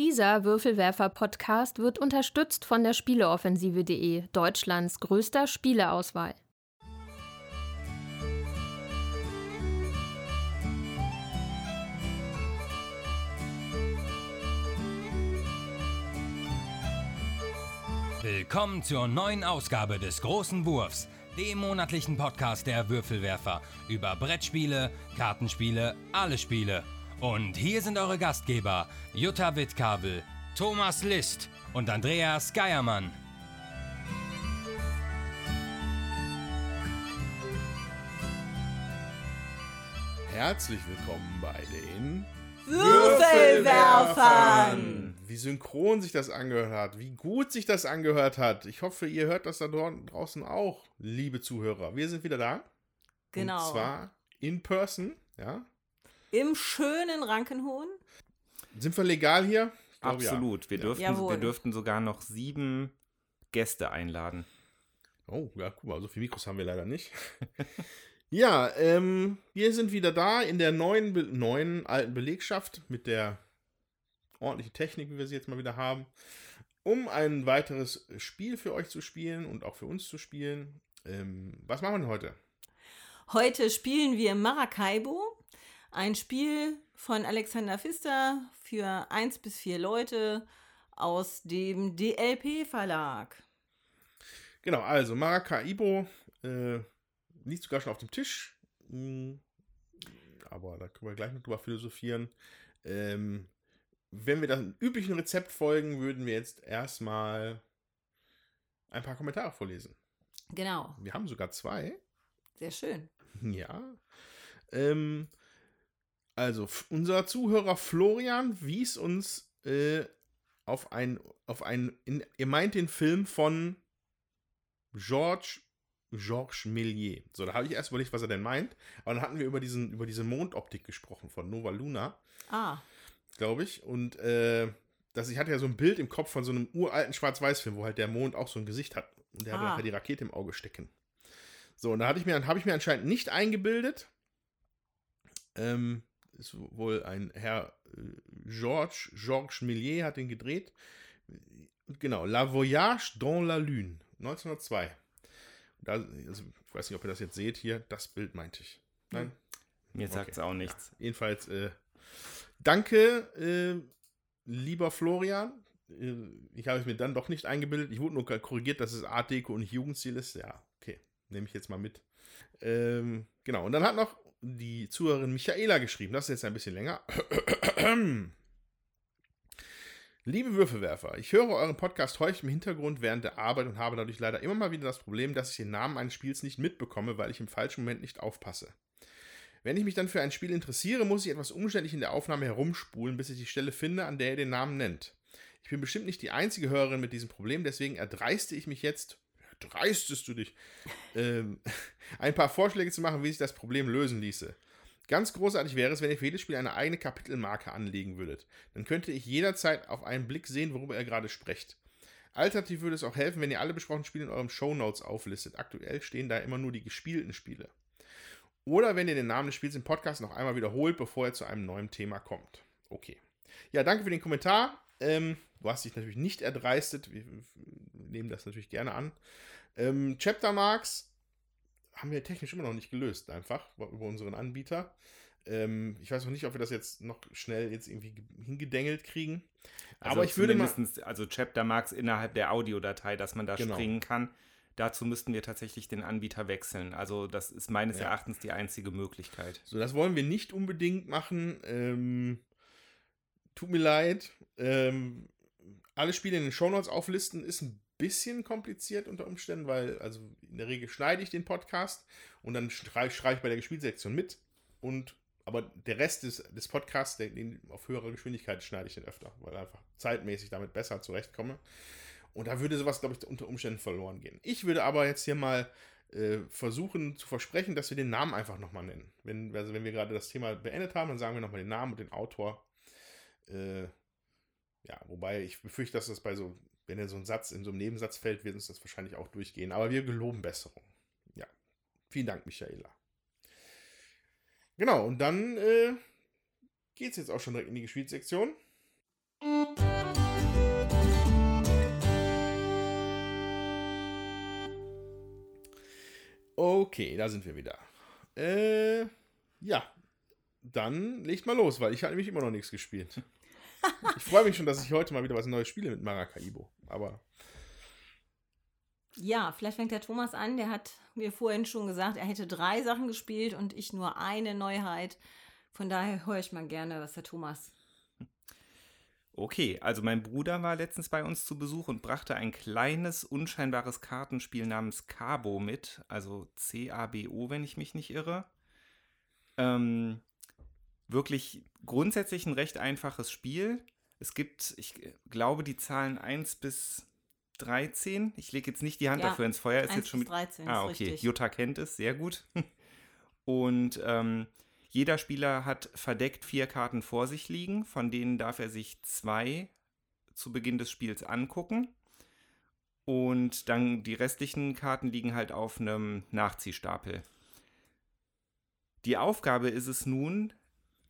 Dieser Würfelwerfer-Podcast wird unterstützt von der Spieleoffensive.de, Deutschlands größter Spieleauswahl. Willkommen zur neuen Ausgabe des Großen Wurfs, dem monatlichen Podcast der Würfelwerfer über Brettspiele, Kartenspiele, alle Spiele. Und hier sind eure Gastgeber Jutta Wittkabel, Thomas List und Andreas Geiermann. Herzlich willkommen bei den Würfelwerfern! Wie synchron sich das angehört hat, wie gut sich das angehört hat. Ich hoffe, ihr hört das da draußen auch, liebe Zuhörer. Wir sind wieder da. Genau. Und zwar in person, ja. Im schönen Rankenhohen. Sind wir legal hier? Ich glaube, Absolut. Wir, Ja. dürften, Jawohl. wir dürften sogar noch sieben Gäste einladen. Oh, ja, guck mal, so viele Mikros haben wir leider nicht. ja, ähm, wir sind wieder da in der neuen, Be neuen alten Belegschaft mit der ordentlichen Technik, wie wir sie jetzt mal wieder haben, um ein weiteres Spiel für euch zu spielen und auch für uns zu spielen. Ähm, was machen wir denn heute? Heute spielen wir Maracaibo, ein Spiel von Alexander Pfister für 1 bis 4 Leute aus dem DLP-Verlag. Genau, also Maracaibo äh, liegt sogar schon auf dem Tisch. Mm, Aber da können wir gleich noch drüber philosophieren. Ähm, wenn wir dem üblichen Rezept folgen, würden wir jetzt erstmal ein paar Kommentare vorlesen. Genau, Wir haben sogar zwei. sehr schön. Ja. Ähm, also, unser Zuhörer Florian wies uns äh, auf ein, auf ein, in, ihr meint den Film von Georges Georges Méliès. So, da habe ich erst überlegt, was er denn meint. Aber dann hatten wir über, diesen, über diese Mondoptik gesprochen von Nova Luna, Ah, glaube ich. Und äh, das, ich hatte ja so ein Bild im Kopf von so einem uralten Schwarz-Weiß-Film, wo halt der Mond auch so ein Gesicht hat. Und der hat Ah. nachher die Rakete im Auge stecken. So, und da hatte ich mir, habe ich mir anscheinend nicht eingebildet. Ähm, ist wohl ein Herr äh, Georges, Georges Méliès hat den gedreht. Genau, La Voyage dans la Lune, 1902. Da, also, ich weiß nicht, ob ihr das jetzt seht hier, das Bild meinte ich. Nein? Mir sagt's auch nichts. Jedenfalls, äh, danke, äh, lieber Florian. Äh, ich habe es mir dann doch nicht eingebildet. Ich wurde nur korrigiert, dass es Art Deco und nicht Jugendstil ist. Ja, okay. Nehme ich jetzt mal mit. Ähm, genau. Und dann hat noch die Zuhörerin Michaela geschrieben. Das ist jetzt ein bisschen länger. Liebe Würfelwerfer, ich höre euren Podcast häufig im Hintergrund während der Arbeit und habe dadurch leider immer mal wieder das Problem, dass ich den Namen eines Spiels nicht mitbekomme, weil ich im falschen Moment nicht aufpasse. Wenn ich mich dann für ein Spiel interessiere, muss ich etwas umständlich in der Aufnahme herumspulen, bis ich die Stelle finde, an der ihr den Namen nennt. Ich bin bestimmt nicht die einzige Hörerin mit diesem Problem, deswegen erdreiste ich mich jetzt, dreistest du dich, ähm, ein paar Vorschläge zu machen, wie sich das Problem lösen ließe. Ganz großartig wäre es, wenn ihr für jedes Spiel eine eigene Kapitelmarke anlegen würdet. Dann könnte ich jederzeit auf einen Blick sehen, worüber ihr gerade sprecht. Alternativ würde es auch helfen, wenn ihr alle besprochenen Spiele in euren Shownotes auflistet. Aktuell stehen da immer nur die gespielten Spiele. Oder wenn ihr den Namen des Spiels im Podcast noch einmal wiederholt, bevor ihr zu einem neuen Thema kommt. Okay. Ja, danke für den Kommentar. Ähm, du hast dich natürlich nicht erdreistet. Wir nehmen das natürlich gerne an. Ähm, Chapter Marks haben wir technisch immer noch nicht gelöst, einfach über unseren Anbieter. Ähm, ich weiß noch nicht, ob wir das jetzt noch schnell jetzt irgendwie ge- hingedengelt kriegen. Also Aber ich würde mal. Also Chapter Marks innerhalb der Audiodatei, dass man da Genau. springen kann. Dazu müssten wir tatsächlich den Anbieter wechseln. Also das ist meines Ja. Erachtens die einzige Möglichkeit. So, das wollen wir nicht unbedingt machen. Ähm, tut mir leid. Ähm, alle Spiele in den Shownotes auflisten ist ein bisschen kompliziert unter Umständen, weil, also in der Regel schneide ich den Podcast und dann schreibe schreib ich bei der Gespielsektion mit. Und aber der Rest des, des Podcasts, den, den auf höherer Geschwindigkeit schneide ich den öfter, weil einfach zeitmäßig damit besser zurechtkomme. Und da würde sowas, glaube ich, unter Umständen verloren gehen. Ich würde aber jetzt hier mal äh, versuchen zu versprechen, dass wir den Namen einfach nochmal nennen. Wenn, also wenn wir gerade das Thema beendet haben, dann sagen wir nochmal den Namen und den Autor. Äh, ja, wobei ich befürchte, dass das bei so, wenn er so ein Satz in so einem Nebensatz fällt, wird uns das wahrscheinlich auch durchgehen. Aber wir geloben Besserung. Ja. Vielen Dank, Michaela. Genau, und dann äh, es jetzt auch schon direkt in die Gespielsektion. Okay, da sind wir wieder. Äh, ja, dann legt mal los, weil ich habe nämlich immer noch nichts gespielt. Ich freue mich schon, dass ich heute mal wieder was Neues spiele mit Maracaibo. Aber Ja, vielleicht fängt der Thomas an. Der hat mir vorhin schon gesagt, er hätte drei Sachen gespielt und ich nur eine Neuheit. Von daher höre ich mal gerne, was der Thomas. Okay, also mein Bruder war letztens bei uns zu Besuch und brachte ein kleines, unscheinbares Kartenspiel namens Cabo mit. Also C-A-B-O, wenn ich mich nicht irre. Ähm, wirklich grundsätzlich ein recht einfaches Spiel. Es gibt, ich glaube, die Zahlen 1 bis 13. Ich lege jetzt nicht die Hand Ja, dafür ins Feuer. Ist 1 jetzt schon bis mit, 13 Ah, okay. richtig. Jutta kennt es, sehr gut. Und ähm, jeder Spieler hat verdeckt vier Karten vor sich liegen, von denen darf er sich zwei zu Beginn des Spiels angucken. Und dann die restlichen Karten liegen halt auf einem Nachziehstapel. Die Aufgabe ist es nun,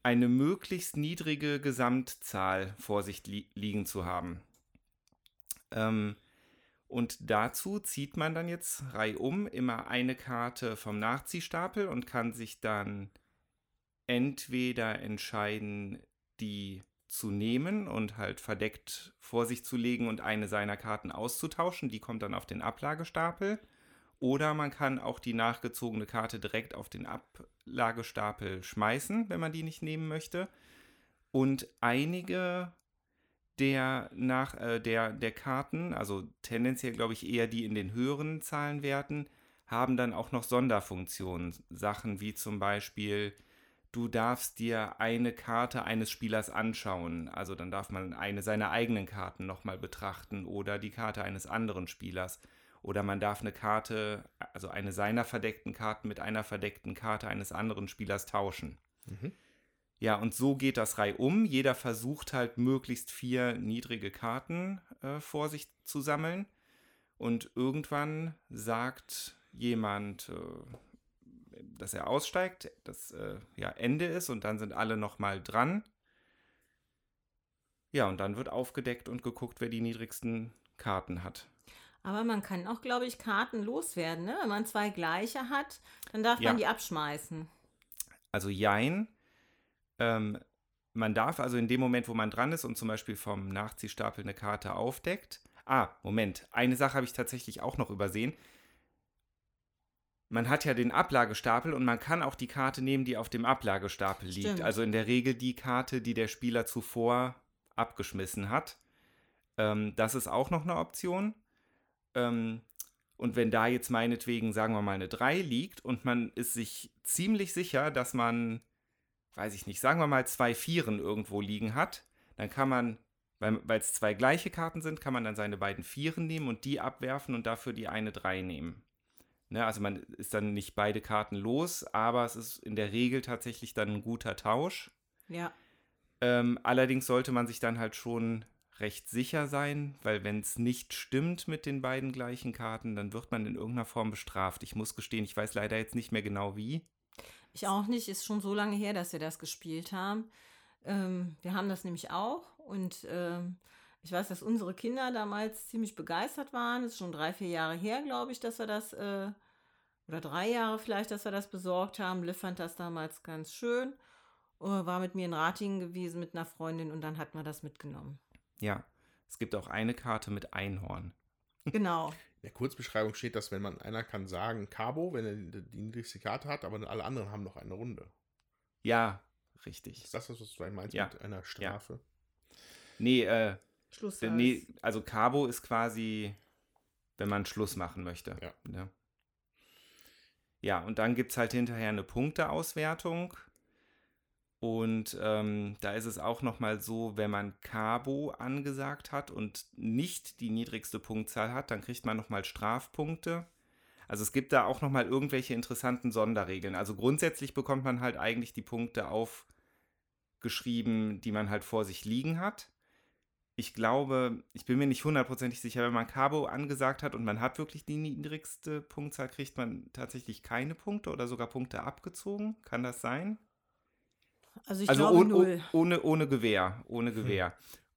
eine möglichst niedrige Gesamtzahl vor sich li liegen zu haben. Ähm, und dazu zieht man dann jetzt reihum immer eine Karte vom Nachziehstapel und kann sich dann entweder entscheiden, die zu nehmen und halt verdeckt vor sich zu legen und eine seiner Karten auszutauschen. Die kommt dann auf den Ablagestapel. Oder man kann auch die nachgezogene Karte direkt auf den Ablagestapel schmeißen, wenn man die nicht nehmen möchte. Und einige der, nach, äh, der, der Karten, also tendenziell glaube ich eher die in den höheren Zahlenwerten, haben dann auch noch Sonderfunktionen. Sachen wie zum Beispiel, du darfst dir eine Karte eines Spielers anschauen. Also dann darf man eine seiner eigenen Karten nochmal betrachten oder die Karte eines anderen Spielers. Oder man darf eine Karte, also eine seiner verdeckten Karten mit einer verdeckten Karte eines anderen Spielers tauschen. Ja, und so geht das reihum. Jeder versucht halt möglichst vier niedrige Karten äh, vor sich zu sammeln. Und irgendwann sagt jemand, äh, dass er aussteigt, dass äh, ja Ende ist und dann sind alle nochmal dran. Ja, und dann wird aufgedeckt und geguckt, wer die niedrigsten Karten hat. Aber man kann auch, glaube ich, Karten loswerden. Ne? Wenn man zwei gleiche hat, dann darf Ja. man die abschmeißen. Also Jein. Ähm, man darf also in dem Moment, wo man dran ist und zum Beispiel vom Nachziehstapel eine Karte aufdeckt. Ah, Moment. Eine Sache habe ich tatsächlich auch noch übersehen. Man hat ja den Ablagestapel und man kann auch die Karte nehmen, die auf dem Ablagestapel liegt. Stimmt. Also in der Regel die Karte, die der Spieler zuvor abgeschmissen hat. Ähm, das ist auch noch eine Option. Ähm, und wenn da jetzt meinetwegen, sagen wir mal, eine 3 liegt und man ist sich ziemlich sicher, dass man, weiß ich nicht, sagen wir mal zwei Vieren irgendwo liegen hat, dann kann man, weil es zwei gleiche Karten sind, kann man dann seine beiden Vieren nehmen und die abwerfen und dafür die eine 3 nehmen. Ne, also man ist dann nicht beide Karten los, aber es ist in der Regel tatsächlich dann ein guter Tausch. Ja. Ähm, allerdings sollte man sich dann halt schon recht sicher sein, weil wenn es nicht stimmt mit den beiden gleichen Karten, dann wird man in irgendeiner Form bestraft. Ich muss gestehen, ich weiß leider jetzt nicht mehr genau wie. Ich auch nicht. Ist schon so lange her, dass wir das gespielt haben. Ähm, wir haben das nämlich auch. Und ähm, ich weiß, dass unsere Kinder damals ziemlich begeistert waren. Es ist schon drei, vier Jahre her, glaube ich, dass wir das, äh, oder drei Jahre vielleicht, dass wir das besorgt haben. Liv fand das damals ganz schön. Äh, war mit mir in Ratingen gewesen mit einer Freundin und dann hat man das mitgenommen. Ja, es gibt auch eine Karte mit Einhorn. Genau. In der Kurzbeschreibung steht, dass wenn man einer kann sagen Cabo, wenn er die, die niedrigste Karte hat, aber alle anderen haben noch eine Runde. Ja, richtig. Ist das das, was du meinst Ja. mit einer Strafe? Nee, äh, Schluss. nee, also Cabo ist quasi, wenn man Schluss machen möchte. Ja. Ja, ja und dann gibt es halt hinterher eine Punkteauswertung. Und ähm, da ist es auch nochmal so, wenn man Cabo angesagt hat und nicht die niedrigste Punktzahl hat, dann kriegt man nochmal Strafpunkte. Also es gibt da auch nochmal irgendwelche interessanten Sonderregeln. Also grundsätzlich bekommt man halt eigentlich die Punkte aufgeschrieben, die man halt vor sich liegen hat. Ich glaube, ich bin mir nicht hundertprozentig sicher, wenn man Cabo angesagt hat und man hat wirklich die niedrigste Punktzahl, kriegt man tatsächlich keine Punkte oder sogar Punkte abgezogen. Kann das sein? Also ich also glaube ohne, null. ohne, ohne Gewehr, ohne Gewehr.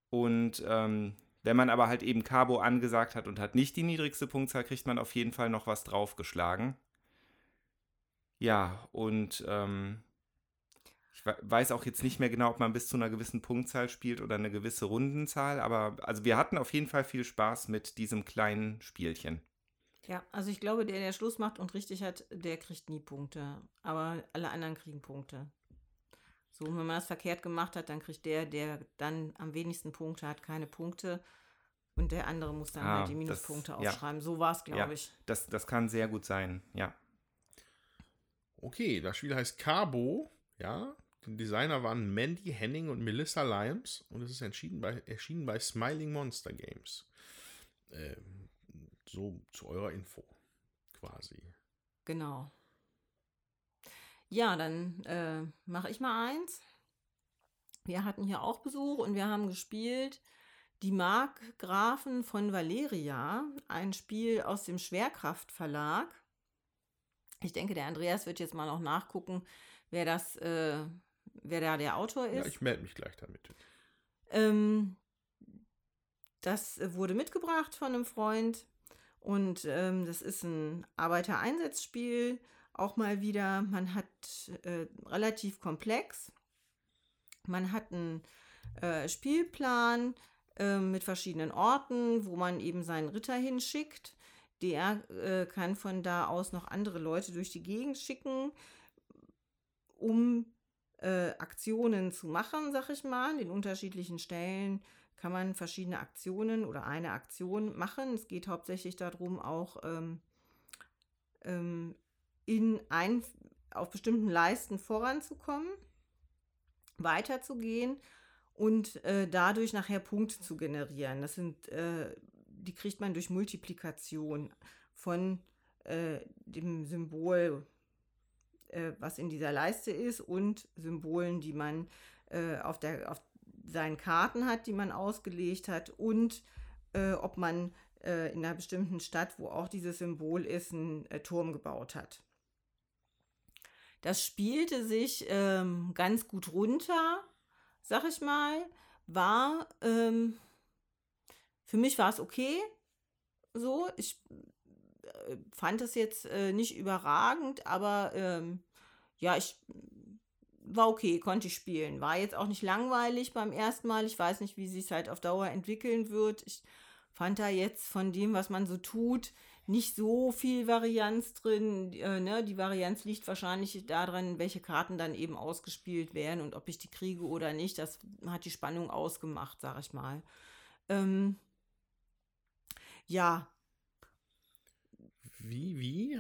Und ähm, wenn man aber halt eben Cabo angesagt hat und hat nicht die niedrigste Punktzahl, kriegt man auf jeden Fall noch was draufgeschlagen. Ja, und ähm, ich weiß auch jetzt nicht mehr genau, ob man bis zu einer gewissen Punktzahl spielt oder eine gewisse Rundenzahl, aber also wir hatten auf jeden Fall viel Spaß mit diesem kleinen Spielchen. Ja, also ich glaube, der, der Schluss macht und richtig hat, der kriegt nie Punkte. Aber alle anderen kriegen Punkte. So, wenn man das verkehrt gemacht hat, dann kriegt der, der dann am wenigsten Punkte hat, keine Punkte. Und der andere muss dann ah, halt die Minuspunkte das, aufschreiben. Ja. So war es, glaube ja, ich. Das, das kann sehr gut sein, ja. Okay, das Spiel heißt Cabo, ja. Die Designer waren Mandy Henning und Melissa Lyons und es ist entschieden bei, erschienen bei Smiling Monster Games. Ähm, so zu eurer Info quasi. Genau. Ja, dann äh, mache ich mal eins. Wir hatten hier auch Besuch und wir haben gespielt Die Markgrafen von Valeria, ein Spiel aus dem Schwerkraft Verlag. Ich denke, der Andreas wird jetzt mal noch nachgucken, wer das, äh, wer da der Autor ist. Ja, ich melde mich gleich damit. Ähm, das wurde mitgebracht von einem Freund und ähm, das ist ein Arbeitereinsatzspiel, auch mal wieder. Man hat äh, relativ komplex. Man hat einen äh, Spielplan äh, mit verschiedenen Orten, wo man eben seinen Ritter hinschickt. Der äh, kann von da aus noch andere Leute durch die Gegend schicken, um äh, Aktionen zu machen, sag ich mal, in unterschiedlichen Stellen kann man verschiedene Aktionen oder eine Aktion machen. Es geht hauptsächlich darum, auch ähm, ähm, in ein, auf bestimmten Leisten voranzukommen, weiterzugehen und äh, dadurch nachher Punkte zu generieren. Das sind, äh, die kriegt man durch Multiplikation von äh, dem Symbol, äh, was in dieser Leiste ist, und Symbolen, die man äh, auf der, auf seinen Karten hat, die man ausgelegt hat und äh, ob man in einer bestimmten Stadt, wo auch dieses Symbol ist, einen Turm gebaut hat. Das spielte sich ähm, ganz gut runter, sag ich mal. War, ähm, für mich war es okay. So, ich äh, fand es jetzt äh, nicht überragend, aber ähm, ja, ich war okay, konnte ich spielen. War jetzt auch nicht langweilig beim ersten Mal. Ich weiß nicht, wie sich es halt auf Dauer entwickeln wird. Ich fand da jetzt von dem, was man so tut, nicht so viel Varianz drin. Äh, ne? Die Varianz liegt wahrscheinlich daran, welche Karten dann eben ausgespielt werden und ob ich die kriege oder nicht. Das hat die Spannung ausgemacht, sag ich mal. Ähm, ja, wie, wie?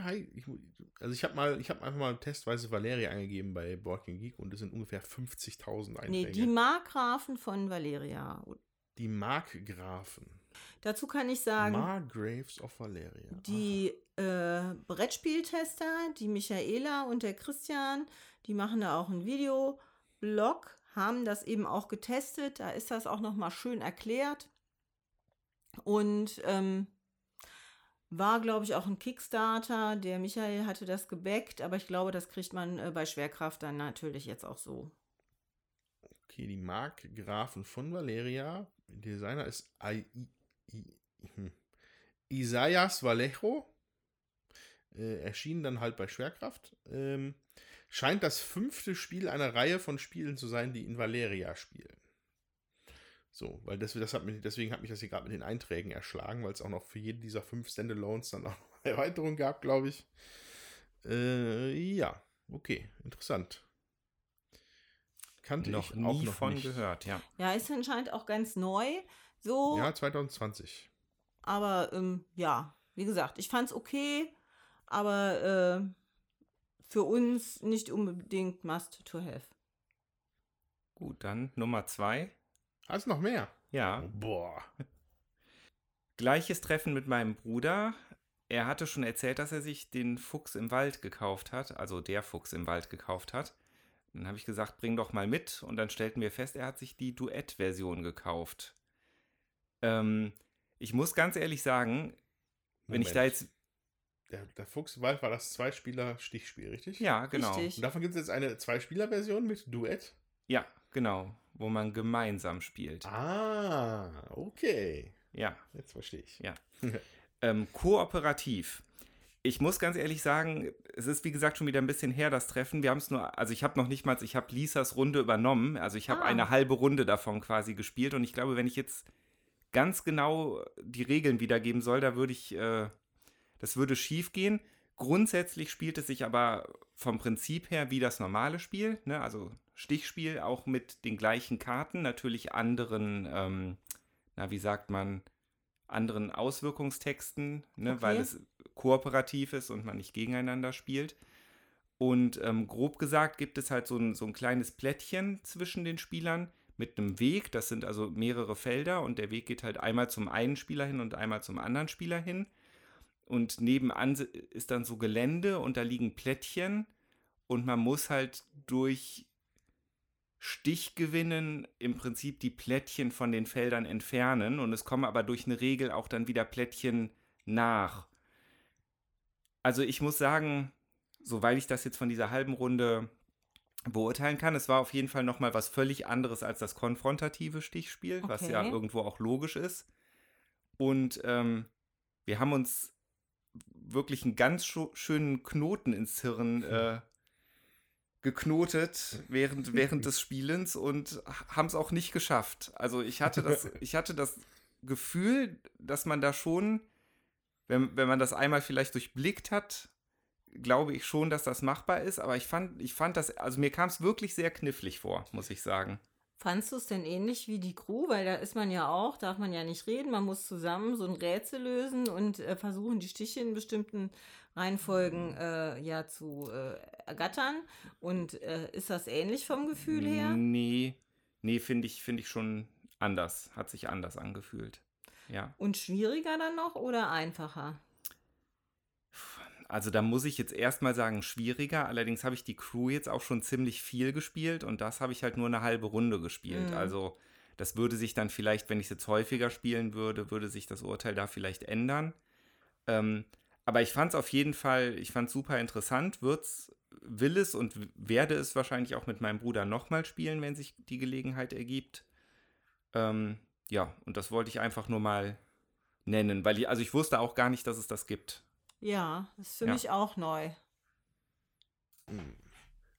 Also ich habe mal, ich habe einfach mal testweise Valeria eingegeben bei Boarding Geek und es sind ungefähr 50.000 Einträge. Nee, die Markgrafen von Valeria. Die Markgrafen. Dazu kann ich sagen. Margraves of Valeria. Die äh, Brettspieltester, die Michaela und der Christian, die machen da auch ein Videoblog, haben das eben auch getestet. Da ist das auch nochmal schön erklärt. Und ähm, war, glaube ich, auch ein Kickstarter. Der Michael hatte das gebackt, aber ich glaube, das kriegt man äh, bei Schwerkraft dann natürlich jetzt auch so. Okay, die Markgrafen von Valeria. Designer ist I, I, I, hm. Isaias Vallejo. Äh, erschien dann halt bei Schwerkraft. Ähm, scheint das fünfte Spiel einer Reihe von Spielen zu sein, die in Valeria spielen. So, weil das, das hat mich, deswegen hat mich das hier gerade mit den Einträgen erschlagen, weil es auch noch für jeden dieser fünf Standalones dann auch eine Erweiterung gab, glaube ich. Äh, ja, okay, interessant. Kannte noch ich nie auch noch von nicht. gehört, ja. Ja, ist anscheinend auch ganz neu. So. Ja, 2020. Aber ähm, ja, wie gesagt, ich fand es okay, aber äh, für uns nicht unbedingt must to have. Gut, dann Nummer zwei. Hast noch mehr? Ja. Oh, boah. Gleiches Treffen mit meinem Bruder. Er hatte schon erzählt, dass er sich den Fuchs im Wald gekauft hat, also der Fuchs im Wald gekauft hat. Dann habe ich gesagt, bring doch mal mit. Und dann stellten wir fest, er hat sich die Duett-Version gekauft. Ähm, ich muss ganz ehrlich sagen, Moment. wenn ich da jetzt. Der, der Fuchs im Wald war das Zwei-Spieler-Stichspiel, richtig? Ja, genau. Richtig. Und davon gibt es jetzt eine Zwei-Spieler-Version mit Duett? Ja, genau wo man gemeinsam spielt. Ah, okay. Ja. Jetzt verstehe ich. Ja. ähm, kooperativ. Ich muss ganz ehrlich sagen, es ist wie gesagt schon wieder ein bisschen her, das Treffen. Wir haben es nur, also ich habe noch nicht mal, ich habe Lisas Runde übernommen. Also ich habe Ah. eine halbe Runde davon quasi gespielt und ich glaube, wenn ich jetzt ganz genau die Regeln wiedergeben soll, da würde ich, äh, das würde schief gehen. Grundsätzlich spielt es sich aber vom Prinzip her wie das normale Spiel, ne? also Stichspiel, auch mit den gleichen Karten, natürlich anderen, ähm, na wie sagt man, anderen Auswirkungstexten, ne? Okay. weil es kooperativ ist und man nicht gegeneinander spielt. Und ähm, grob gesagt gibt es halt so ein, so ein kleines Plättchen zwischen den Spielern mit einem Weg. Das sind also mehrere Felder und der Weg geht halt einmal zum einen Spieler hin und einmal zum anderen Spieler hin. Und nebenan ist dann so Gelände und da liegen Plättchen und man muss halt durch Stichgewinnen im Prinzip die Plättchen von den Feldern entfernen und es kommen aber durch eine Regel auch dann wieder Plättchen nach. Also ich muss sagen, soweit ich das jetzt von dieser halben Runde beurteilen kann, es war auf jeden Fall nochmal was völlig anderes als das konfrontative Stichspiel, was ja Okay. irgendwo auch logisch ist. Und ähm, wir haben uns wirklich einen ganz schönen Knoten ins Hirn äh, geknotet während, während des Spielens und haben es auch nicht geschafft. Also ich hatte das, ich hatte das Gefühl, dass man da schon, wenn, wenn man das einmal vielleicht durchblickt hat, glaube ich schon, dass das machbar ist, aber ich fand, ich fand das, also mir kam es wirklich sehr knifflig vor, muss ich sagen. Fandst du es denn ähnlich wie die Crew? Weil da ist man ja auch, darf man ja nicht reden, man muss zusammen so ein Rätsel lösen und äh, versuchen, die Stiche in bestimmten Reihenfolgen äh, ja zu äh, ergattern. Und äh, ist das ähnlich vom Gefühl her? Nee, nee, finde ich, finde ich schon anders, hat sich anders angefühlt. Ja. Und schwieriger dann noch oder einfacher? Also da muss ich jetzt erstmal sagen, schwieriger. Allerdings habe ich die Crew jetzt auch schon ziemlich viel gespielt und das habe ich halt nur eine halbe Runde gespielt. Mhm. Also das würde sich dann vielleicht, wenn ich es jetzt häufiger spielen würde, würde sich das Urteil da vielleicht ändern. Ähm, aber ich fand es auf jeden Fall, ich fand es super interessant, wird's, will es und werde es wahrscheinlich auch mit meinem Bruder nochmal spielen, wenn sich die Gelegenheit ergibt. Ähm, ja, und das wollte ich einfach nur mal nennen, weil ich, also ich wusste auch gar nicht, dass es das gibt. Ja, das ist für Ja. mich auch neu.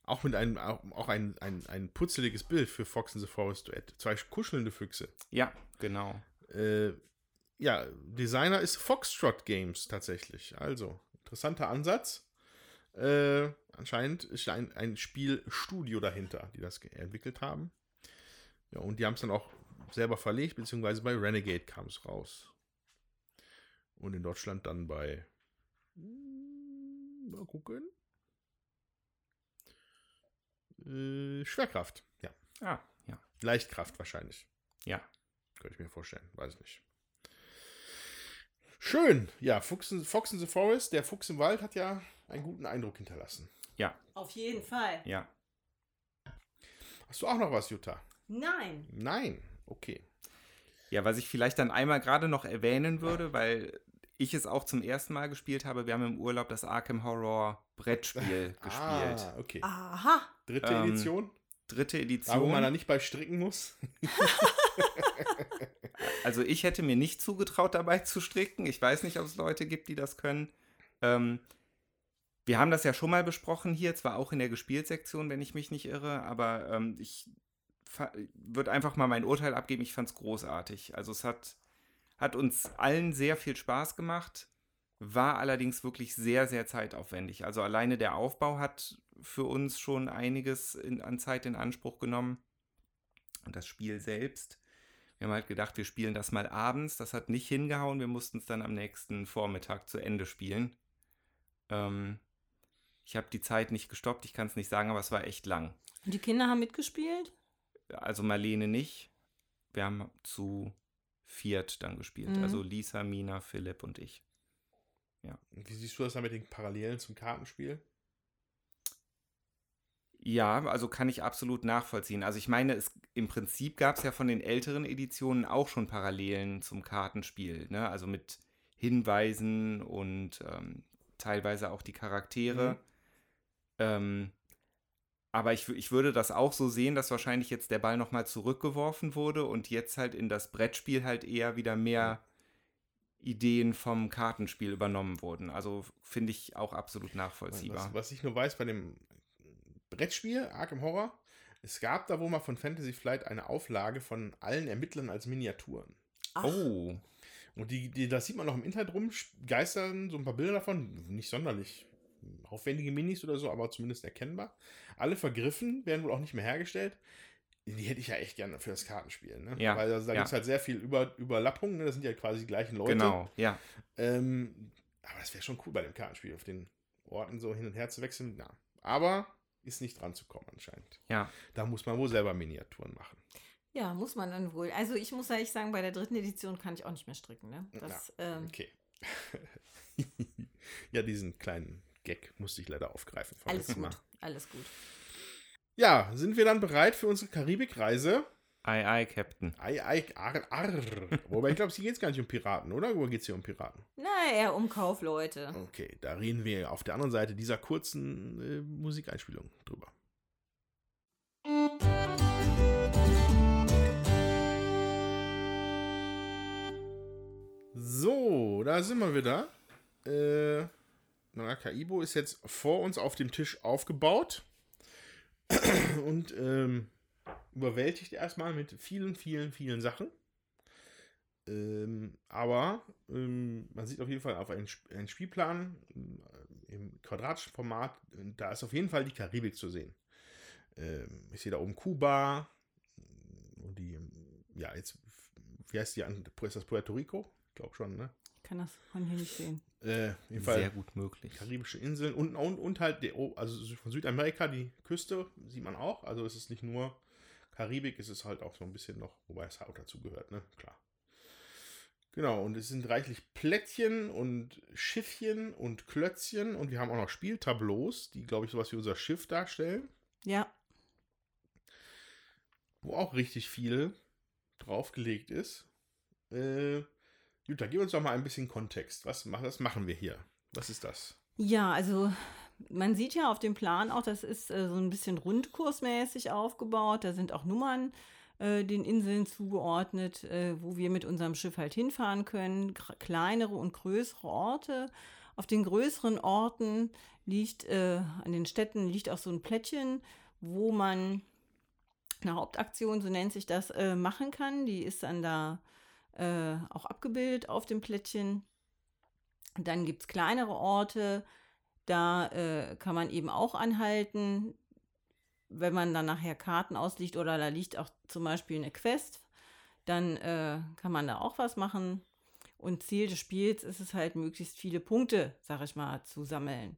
Auch mit einem, auch, ein, ein, ein putzeliges Bild für Fox in the Forest Duett. Zwei kuschelnde Füchse. Ja, genau. Äh, ja, Designer ist Foxtrot Games tatsächlich. Also, interessanter Ansatz. Äh, anscheinend ist ein, ein Spielstudio dahinter, die das entwickelt haben. Ja, und die haben es dann auch selber verlegt, beziehungsweise bei Renegade kam es raus. Und in Deutschland dann bei. Hm, Mal gucken. Äh, Schwerkraft, ja. Ah, ja. Leichtkraft wahrscheinlich. Ja. Könnte ich mir vorstellen, weiß nicht. Schön. Ja, Fuchs in, Fox in the Forest, der Fuchs im Wald hat ja einen guten Eindruck hinterlassen. Ja, Auf jeden Fall. ja. Hast du auch noch was, Jutta? Nein. Nein. Okay. Ja, was ich vielleicht dann einmal gerade noch erwähnen würde, weil ich es auch zum ersten Mal gespielt habe. Wir haben im Urlaub das Arkham Horror Brettspiel gespielt. Ah, okay. Aha. Dritte Ähm, Edition. Dritte Edition. man da nicht bei stricken muss. Also ich hätte mir nicht zugetraut, dabei zu stricken. Ich weiß nicht, ob es Leute gibt, die das können. Ähm, wir haben das ja schon mal besprochen hier, zwar auch in der Gespielsektion, wenn ich mich nicht irre, aber ähm, ich würde einfach mal mein Urteil abgeben. Ich fand es großartig. Also es hat, hat uns allen sehr viel Spaß gemacht, war allerdings wirklich sehr, sehr zeitaufwendig. Also alleine der Aufbau hat für uns schon einiges in, an Zeit in Anspruch genommen. Und das Spiel selbst. Wir haben halt gedacht, wir spielen das mal abends. Das hat nicht hingehauen. Wir mussten es dann am nächsten Vormittag zu Ende spielen. Ähm, ich habe die Zeit nicht gestoppt. Ich kann es nicht sagen, aber es war echt lang. Und die Kinder haben mitgespielt? Also Marlene nicht. Wir haben zu viert dann gespielt. Mhm. Also Lisa, Mina, Philipp und ich. Wie siehst du das dann mit den Parallelen zum Kartenspiel? Ja, also kann ich absolut nachvollziehen. Also ich meine, es, im Prinzip gab es ja von den älteren Editionen auch schon Parallelen zum Kartenspiel. Ne? Also mit Hinweisen und ähm, teilweise auch die Charaktere. Mhm. Ähm, aber ich, ich würde das auch so sehen, dass wahrscheinlich jetzt der Ball nochmal zurückgeworfen wurde und jetzt halt in das Brettspiel halt eher wieder mehr Ideen vom Kartenspiel übernommen wurden. Also finde ich auch absolut nachvollziehbar. Was, was ich nur weiß bei dem Brettspiel Arkham Horror, es gab da wohl mal von Fantasy Flight eine Auflage von allen Ermittlern als Miniaturen. Ach, Oh, Und die, die, das sieht man noch im Internet rum, geistern so ein paar Bilder davon, nicht sonderlich aufwendige Minis oder so, aber zumindest erkennbar. Alle vergriffen, werden wohl auch nicht mehr hergestellt. Die hätte ich ja echt gerne für das Kartenspiel, ne? Ja, Weil also, da ja. gibt es halt sehr viel Über, Überlappung, ne? Das sind ja quasi die gleichen Leute. genau, ja. Ähm, aber das wäre schon cool bei dem Kartenspiel, auf den Orten so hin und her zu wechseln. Ja. Aber ist nicht dran zu kommen anscheinend. Ja, Da muss man wohl selber Miniaturen machen. ja, muss man dann wohl. Also ich muss ehrlich sagen, bei der dritten Edition kann ich auch nicht mehr stricken. Ne? Das, ähm, Okay. ja, diesen kleinen Gag musste ich leider aufgreifen. alles gut, Mal. alles gut. Ja, sind wir dann bereit für unsere Karibikreise? ei, ei, Captain. Ei, ei, arr, arr. Wobei ich glaube, hier geht es gar nicht um Piraten, oder? Oder geht es hier um Piraten? Na, eher um Kaufleute. Okay, da reden wir auf der anderen Seite dieser kurzen äh, Musikeinspielung drüber. So, da sind wir wieder. Äh, Maracaibo ist jetzt vor uns auf dem Tisch aufgebaut und ähm, überwältigt erstmal mit vielen, vielen, vielen Sachen. Ähm, aber ähm, man sieht auf jeden Fall auf einen, einen Spielplan äh, im quadratischen Format, da ist auf jeden Fall die Karibik zu sehen. Ähm, ich sehe da oben Kuba und die, ja, jetzt, wie heißt die, ist das Puerto Rico? Ich glaube schon, ne? Ich kann das von hier nicht sehen. Äh, auf jeden Fall Sehr gut möglich. karibische Inseln und, und, und halt, die, also von Südamerika die Küste sieht man auch. Also es ist nicht nur Karibik, es ist halt auch so ein bisschen noch, wobei es auch dazu gehört, ne? Klar. Genau, und es sind reichlich Plättchen und Schiffchen und Klötzchen und wir haben auch noch Spieltableaus, die, glaube ich, sowas wie unser Schiff darstellen, Ja, wo auch richtig viel draufgelegt ist. Äh, Jutta, gib uns doch mal ein bisschen Kontext. Was, was machen wir hier? Was ist das? Ja, also man sieht ja auf dem Plan auch, das ist äh, so ein bisschen rundkursmäßig aufgebaut. Da sind auch Nummern äh, den Inseln zugeordnet, äh, wo wir mit unserem Schiff halt hinfahren können. Kleinere und größere Orte. Auf den größeren Orten liegt, äh, an den Städten liegt auch so ein Plättchen, wo man eine Hauptaktion, so nennt sich das, machen kann. Die ist dann da äh, auch abgebildet auf dem Plättchen. Dann gibt es kleinere Orte, da äh, kann man eben auch anhalten, wenn man dann nachher Karten ausliegt oder da liegt auch zum Beispiel eine Quest, dann äh, kann man da auch was machen. Und Ziel des Spiels ist es halt, möglichst viele Punkte, sag ich mal, zu sammeln.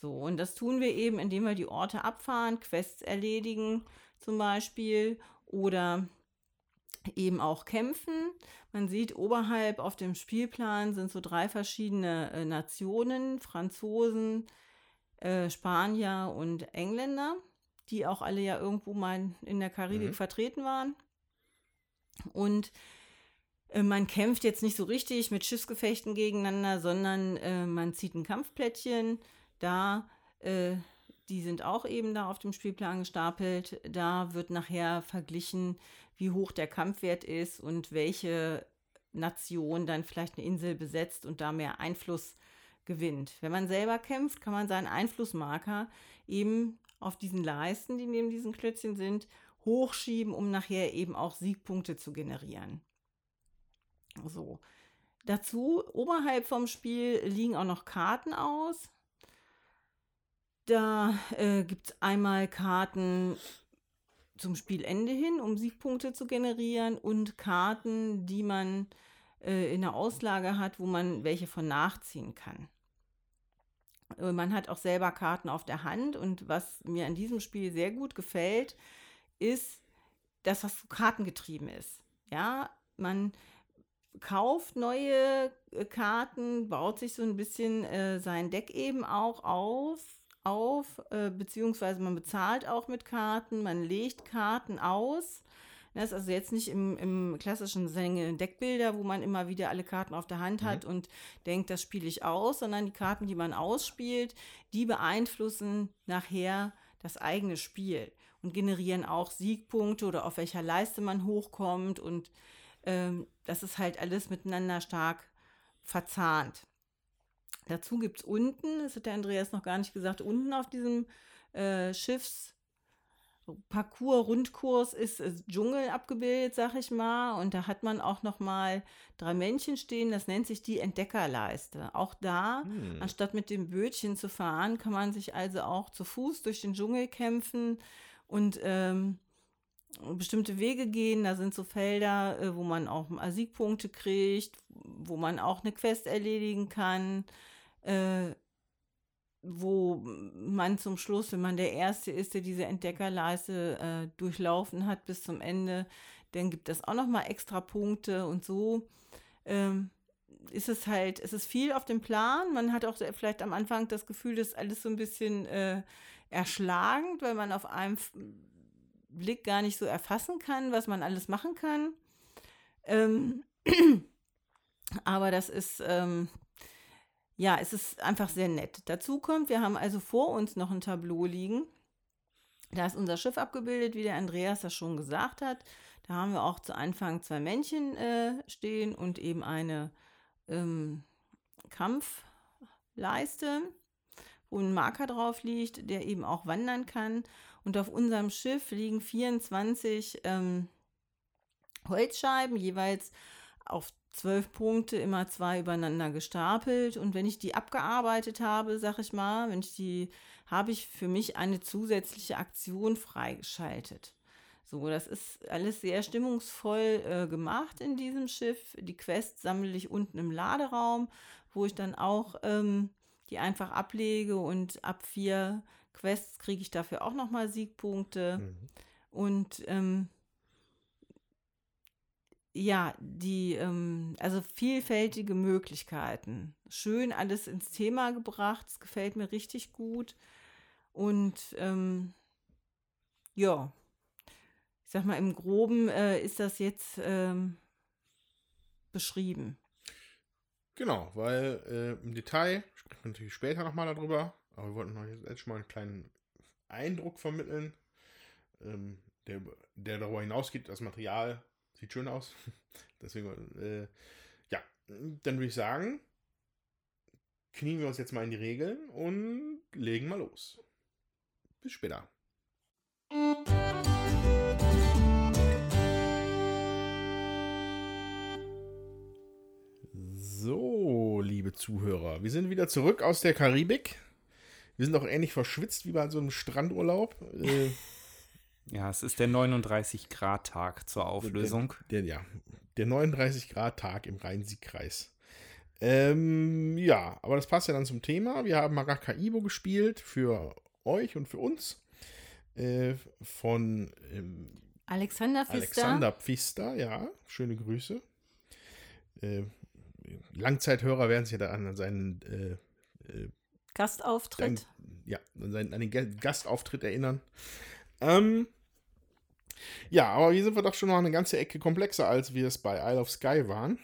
So, und das tun wir eben, indem wir die Orte abfahren, Quests erledigen zum Beispiel oder eben auch kämpfen. Man sieht oberhalb auf dem Spielplan sind so drei verschiedene äh, Nationen, Franzosen, äh, Spanier und Engländer, die auch alle ja irgendwo mal in der Karibik Mhm. vertreten waren. Und äh, man kämpft jetzt nicht so richtig mit Schiffsgefechten gegeneinander, sondern äh, man zieht ein Kampfplättchen. Da, äh, die sind auch eben da auf dem Spielplan gestapelt. Da wird nachher verglichen, wie hoch der Kampfwert ist und welche Nation dann vielleicht eine Insel besetzt und da mehr Einfluss gewinnt. Wenn man selber kämpft, kann man seinen Einflussmarker eben auf diesen Leisten, die neben diesen Klötzchen sind, hochschieben, um nachher eben auch Siegpunkte zu generieren. So. Dazu, oberhalb vom Spiel liegen auch noch Karten aus. Da äh, gibt es einmal Karten zum Spielende hin, um Siegpunkte zu generieren und Karten, die man äh, in der Auslage hat, wo man welche von nachziehen kann. Äh, Man hat auch selber Karten auf der Hand und was mir an diesem Spiel sehr gut gefällt, ist, dass das so kartengetrieben ist. Ja, man kauft neue äh, Karten, baut sich so ein bisschen äh, sein Deck eben auch auf, auf äh, beziehungsweise man bezahlt auch mit Karten, man legt Karten aus. Das ist also jetzt nicht im, im klassischen Sinne Deckbilder, wo man immer wieder alle Karten auf der Hand hat und denkt, das spiele ich aus, sondern die Karten, die man ausspielt, die beeinflussen nachher das eigene Spiel und generieren auch Siegpunkte oder auf welcher Leiste man hochkommt und ähm, das ist halt alles miteinander stark verzahnt. Dazu gibt es unten, das hat der Andreas noch gar nicht gesagt, unten auf diesem äh, Schiffs Parcours, Rundkurs ist, ist Dschungel abgebildet, sag ich mal. Und da hat man auch noch mal drei Männchen stehen. Das nennt sich die Entdeckerleiste. Auch da, hm. anstatt mit dem Bötchen zu fahren, kann man sich also auch zu Fuß durch den Dschungel kämpfen und ähm, bestimmte Wege gehen. Da sind so Felder, äh, wo man auch Siegpunkte kriegt, wo man auch eine Quest erledigen kann. Äh, wo man zum Schluss, wenn man der Erste ist, der diese Entdeckerleiste äh, durchlaufen hat bis zum Ende, dann gibt es auch nochmal extra Punkte und so ähm, ist es halt, es ist viel auf dem Plan. Man hat auch vielleicht am Anfang das Gefühl, dass alles so ein bisschen äh, erschlagend, weil man auf einem Blick gar nicht so erfassen kann, was man alles machen kann. Ähm, aber das ist, ähm, ja, es ist einfach sehr nett. Dazu kommt, wir haben also vor uns noch ein Tableau liegen. Da ist unser Schiff abgebildet, wie der Andreas das schon gesagt hat. Da haben wir auch zu Anfang zwei Männchen äh, stehen und eben eine ähm, Kampfleiste, wo ein Marker drauf liegt, der eben auch wandern kann. Und auf unserem Schiff liegen 24 ähm, Holzscheiben, jeweils auf zwölf Punkte, immer zwei übereinander gestapelt. Und wenn ich die abgearbeitet habe, sag ich mal, wenn ich die, habe ich für mich eine zusätzliche Aktion freigeschaltet. So, das ist alles sehr stimmungsvoll äh, gemacht in diesem Schiff. Die Quest sammle ich unten im Laderaum, wo ich dann auch ähm, die einfach ablege und ab vier Quests kriege ich dafür auch nochmal Siegpunkte. Mhm. Und ähm, ja, die, ähm, also vielfältige Möglichkeiten. Schön alles ins Thema gebracht. Es gefällt mir richtig gut. Und ähm, ja, ich sag mal, im Groben äh, ist das jetzt ähm, beschrieben. Genau, weil äh, im Detail sprechen wir natürlich später nochmal darüber. Aber wir wollten noch jetzt schon mal einen kleinen Eindruck vermitteln, ähm, der, der darüber hinausgeht, das Material Sieht schön aus. Deswegen, äh, ja, dann würde ich sagen, knien wir uns jetzt mal in die Regeln und legen mal los. Bis später. So, liebe Zuhörer, wir sind wieder zurück aus der Karibik. Wir sind auch ähnlich verschwitzt wie bei so einem Strandurlaub. Äh, ja, es ist der 39-Grad-Tag zur Auflösung. Der, der, ja, der 39-Grad-Tag im Rhein-Sieg-Kreis. Ähm, ja, aber das passt ja dann zum Thema. Wir haben Maracaibo gespielt für euch und für uns. Äh, von ähm, Alexander Pfister. Alexander Pfister, ja. Schöne Grüße. Äh, Langzeithörer werden sich ja da an seinen äh, äh Gastauftritt. Dann, ja, an, seinen, an den Gastauftritt erinnern. Ähm, ja, aber hier sind wir doch schon noch eine ganze Ecke komplexer, als wir es bei Isle of Sky waren.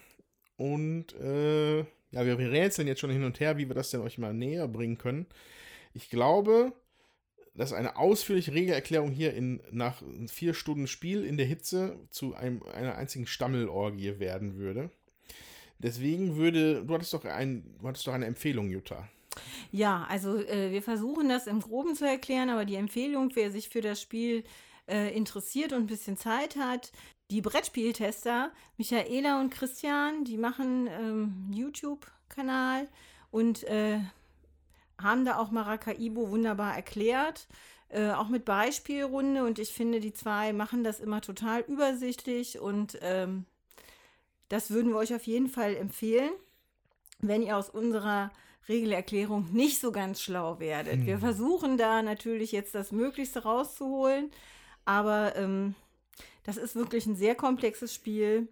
Und äh, ja, wir rätseln jetzt schon hin und her, wie wir das denn euch mal näher bringen können. Ich glaube, dass eine ausführliche Regelerklärung hier in, nach vier Stunden Spiel in der Hitze zu einem, einer einzigen Stammelorgie werden würde. Deswegen würde, du hattest doch, ein, du hattest doch eine Empfehlung, Jutta. Ja, also äh, wir versuchen das im Groben zu erklären, aber die Empfehlung, wer sich für das Spiel äh, interessiert und ein bisschen Zeit hat. Die Brettspieltester, Michaela und Christian, die machen ähm, YouTube-Kanal und äh, haben da auch Maracaibo wunderbar erklärt. Äh, auch mit Beispielrunde und ich finde, die zwei machen das immer total übersichtlich und ähm, das würden wir euch auf jeden Fall empfehlen, wenn ihr aus unserer Regelerklärung nicht so ganz schlau werdet. Hm. Wir versuchen da natürlich jetzt das Möglichste rauszuholen. Aber ähm, das ist wirklich ein sehr komplexes Spiel.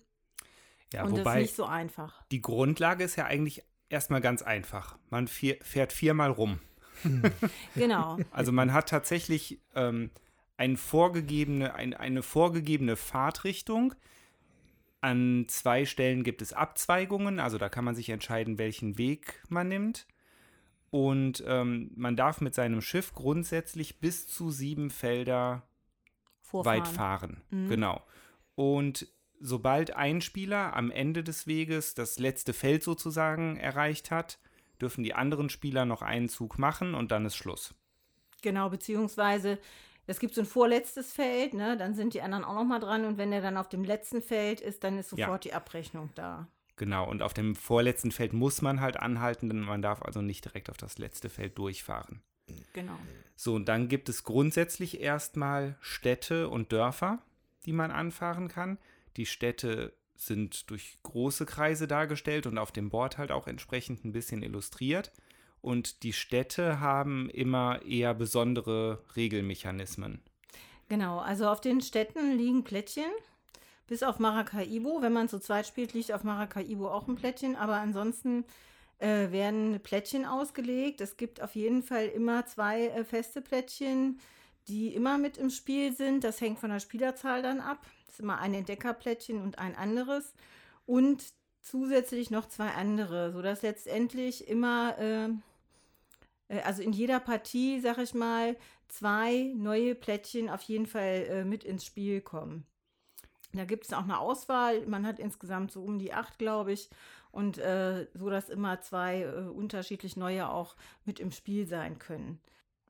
Ja, und wobei ist nicht so einfach. Die Grundlage ist ja eigentlich erstmal ganz einfach. Man fährt viermal rum. genau. Also man hat tatsächlich ähm, ein vorgegebene, ein, eine vorgegebene Fahrtrichtung. An zwei Stellen gibt es Abzweigungen, also da kann man sich entscheiden, welchen Weg man nimmt. Und ähm, man darf mit seinem Schiff grundsätzlich bis zu sieben Felder Vorfahren. weit fahren. Mhm. Genau. Und sobald ein Spieler am Ende des Weges das letzte Feld sozusagen erreicht hat, dürfen die anderen Spieler noch einen Zug machen und dann ist Schluss. Genau, beziehungsweise es gibt so ein vorletztes Feld, ne? dann sind die anderen auch noch mal dran und wenn er dann auf dem letzten Feld ist, dann ist sofort ja. die Abrechnung da. Genau, und auf dem vorletzten Feld muss man halt anhalten, denn man darf also nicht direkt auf das letzte Feld durchfahren. Genau. So, und dann gibt es grundsätzlich erstmal Städte und Dörfer, die man anfahren kann. Die Städte sind durch große Kreise dargestellt und auf dem Board halt auch entsprechend ein bisschen illustriert. Und die Städte haben immer eher besondere Regelmechanismen. Genau, also auf den Städten liegen Plättchen. Bis auf Maracaibo. Wenn man zu zweit spielt, liegt auf Maracaibo auch ein Plättchen. Aber ansonsten äh, werden Plättchen ausgelegt. Es gibt auf jeden Fall immer zwei äh, feste Plättchen, die immer mit im Spiel sind. Das hängt von der Spielerzahl dann ab. Das ist immer ein Entdeckerplättchen und ein anderes. Und zusätzlich noch zwei andere, sodass letztendlich immer, äh, äh also in jeder Partie, sag ich mal, zwei neue Plättchen auf jeden Fall äh, mit ins Spiel kommen. Da gibt es auch eine Auswahl. Man hat insgesamt so um die acht, glaube ich und äh, so, dass immer zwei äh, unterschiedlich neue auch mit im Spiel sein können.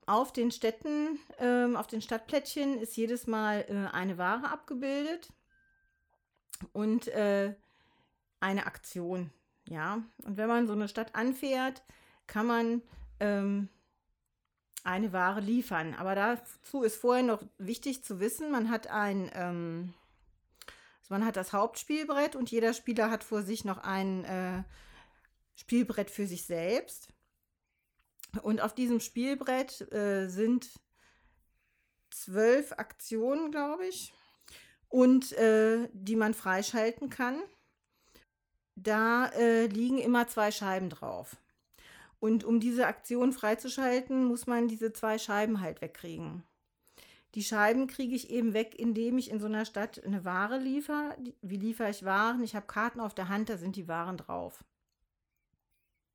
Auf den Städten, äh, auf den Stadtplättchen ist jedes Mal äh, eine Ware abgebildet und äh, eine Aktion. Ja, und wenn man so eine Stadt anfährt, kann man ähm, eine Ware liefern. Aber dazu ist vorher noch wichtig zu wissen, man hat ein ähm, also man hat das Hauptspielbrett und jeder Spieler hat vor sich noch ein äh, Spielbrett für sich selbst. Und auf diesem Spielbrett äh, sind zwölf Aktionen, glaube ich, und äh, die man freischalten kann. Da äh, liegen immer zwei Scheiben drauf. Und um diese Aktion freizuschalten, muss man diese zwei Scheiben halt wegkriegen. Die Scheiben kriege ich eben weg, indem ich in so einer Stadt eine Ware liefere. Wie liefere ich Waren? Ich habe Karten auf der Hand, da sind die Waren drauf.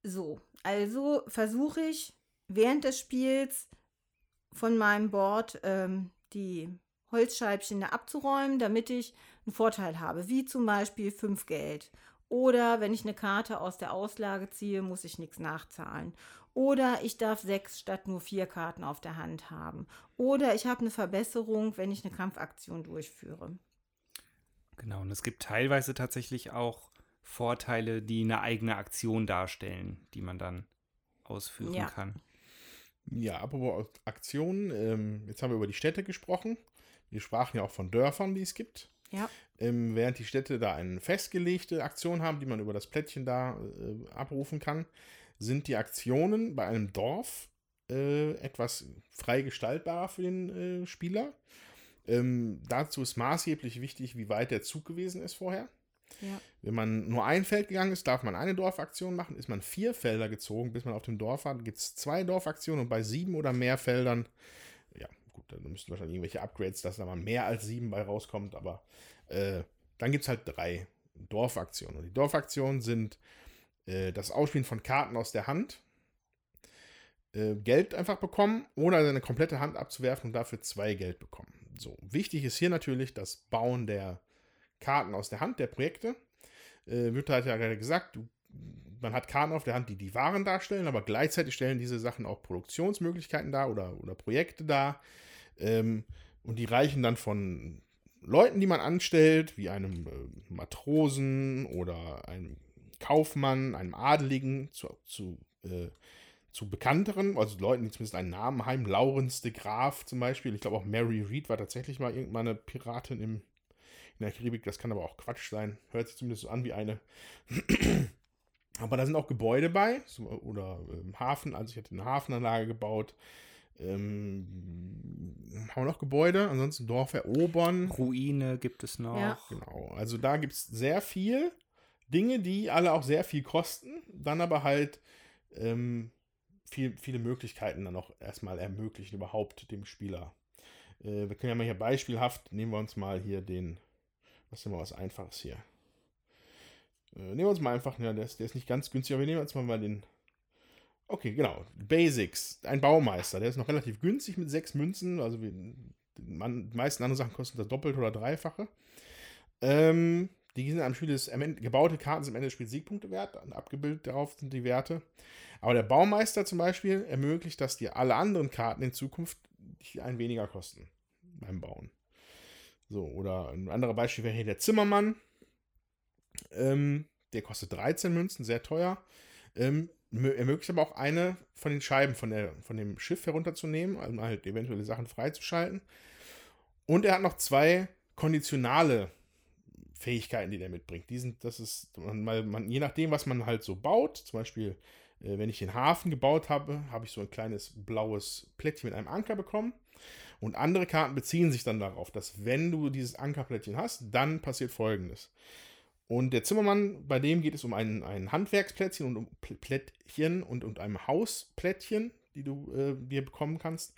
So, also versuche ich während des Spiels von meinem Board ähm, die Holzscheibchen da abzuräumen, damit ich einen Vorteil habe, wie zum Beispiel 5 Geld. Oder wenn ich eine Karte aus der Auslage ziehe, muss ich nichts nachzahlen. Oder ich darf sechs statt nur vier Karten auf der Hand haben. Oder ich habe eine Verbesserung, wenn ich eine Kampfaktion durchführe. Genau, und es gibt teilweise tatsächlich auch Vorteile, die eine eigene Aktion darstellen, die man dann ausführen ja. kann. Ja, apropos Aktionen, ähm, jetzt haben wir über die Städte gesprochen. Wir sprachen ja auch von Dörfern, die es gibt. Ja. Ähm, während die Städte da eine festgelegte Aktion haben, die man über das Plättchen da äh, abrufen kann, sind die Aktionen bei einem Dorf äh, etwas frei gestaltbarer für den äh, Spieler. Ähm, dazu ist maßgeblich wichtig, wie weit der Zug gewesen ist vorher. Ja. Wenn man nur ein Feld gegangen ist, darf man eine Dorfaktion machen. Ist man vier Felder gezogen, bis man auf dem Dorf war, gibt es zwei Dorfaktionen und bei sieben oder mehr Feldern, ja, gut, dann müssten wahrscheinlich irgendwelche Upgrades, dass da mal mehr als sieben bei rauskommt, aber äh, dann gibt es halt drei Dorfaktionen. Und die Dorfaktionen sind äh, das Ausspielen von Karten aus der Hand, äh, Geld einfach bekommen oder seine komplette Hand abzuwerfen und dafür zwei Geld bekommen. So, wichtig ist hier natürlich das Bauen der Karten aus der Hand, der Projekte. Äh, wird halt ja gerade gesagt, du, man hat Karten auf der Hand, die die Waren darstellen, aber gleichzeitig stellen diese Sachen auch Produktionsmöglichkeiten dar oder, oder Projekte dar. Ähm, und die reichen dann von Leuten, die man anstellt, wie einem äh, Matrosen oder einem Kaufmann, einem Adeligen, zu, zu, äh, zu bekannteren, also Leuten, die zumindest einen Namen haben, Lawrence de Graaf zum Beispiel. Ich glaube auch Mary Read war tatsächlich mal irgendwann eine Piratin im, in der Karibik. Das kann aber auch Quatsch sein. Hört sich zumindest so an wie eine. aber da sind auch Gebäude bei, so, oder ähm, Hafen. Also ich hatte eine Hafenanlage gebaut. Ähm, haben wir noch Gebäude? Ansonsten Dorf erobern. Ruine gibt es noch. Ja. Genau. Also da gibt es sehr viel. Dinge, die alle auch sehr viel kosten, dann aber halt ähm, viel, viele Möglichkeiten dann auch erstmal ermöglichen, überhaupt dem Spieler. Äh, wir können ja mal hier beispielhaft, nehmen wir uns mal hier den, was nehmen wir was Einfaches hier. Äh, nehmen wir uns mal einfach, ja, der ist, der ist nicht ganz günstig, aber wir nehmen uns mal, den, okay, genau, Basics, ein Baumeister, der ist noch relativ günstig mit sechs Münzen, also wir, die meisten anderen Sachen kosten das Doppelte oder Dreifache. Ähm, Die sind am Spiel des gebaute Karten sind am Ende des Spiels Siegpunkte wert. Abgebildet darauf sind die Werte. Aber der Baumeister zum Beispiel ermöglicht, dass dir alle anderen Karten in Zukunft ein weniger kosten beim Bauen. So, oder ein anderes Beispiel wäre hier der Zimmermann. Ähm, der kostet 13 Münzen, sehr teuer. Ähm, ermöglicht aber auch eine von den Scheiben von, der, von dem Schiff herunterzunehmen, also halt eventuelle Sachen freizuschalten. Und er hat noch zwei konditionale Fähigkeiten, die der mitbringt. Die sind, das ist, man, man, je nachdem, was man halt so baut, zum Beispiel, äh, wenn ich den Hafen gebaut habe, habe ich so ein kleines blaues Plättchen mit einem Anker bekommen. Und andere Karten beziehen sich dann darauf, dass wenn du dieses Ankerplättchen hast, dann passiert folgendes. Und der Zimmermann, bei dem geht es um ein, ein Handwerksplättchen und um Plättchen und um ein Hausplättchen, die du äh, dir bekommen kannst.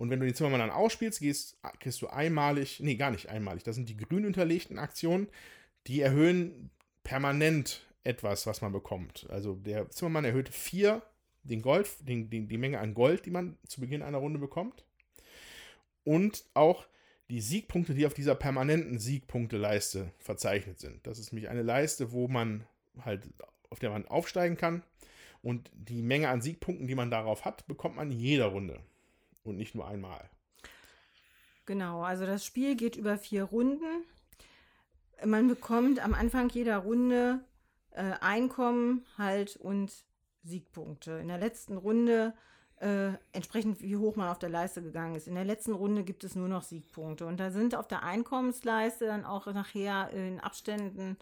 Und wenn du den Zimmermann dann ausspielst, gehst, kriegst du einmalig, nee, gar nicht einmalig, das sind die grün unterlegten Aktionen, die erhöhen permanent etwas, was man bekommt. Also der Zimmermann erhöht vier den Gold, den, den, die Menge an Gold, die man zu Beginn einer Runde bekommt. Und auch die Siegpunkte, die auf dieser permanenten Siegpunkteleiste verzeichnet sind. Das ist nämlich eine Leiste, wo man halt, auf der man aufsteigen kann. Und die Menge an Siegpunkten, die man darauf hat, bekommt man in jeder Runde. Und nicht nur einmal. Genau, also das Spiel geht über vier Runden. Man bekommt am Anfang jeder Runde äh, Einkommen halt und Siegpunkte. In der letzten Runde äh, entsprechend wie hoch man auf der Leiste gegangen ist. In der letzten Runde gibt es nur noch Siegpunkte. Und da sind auf der Einkommensleiste dann auch nachher in Abständen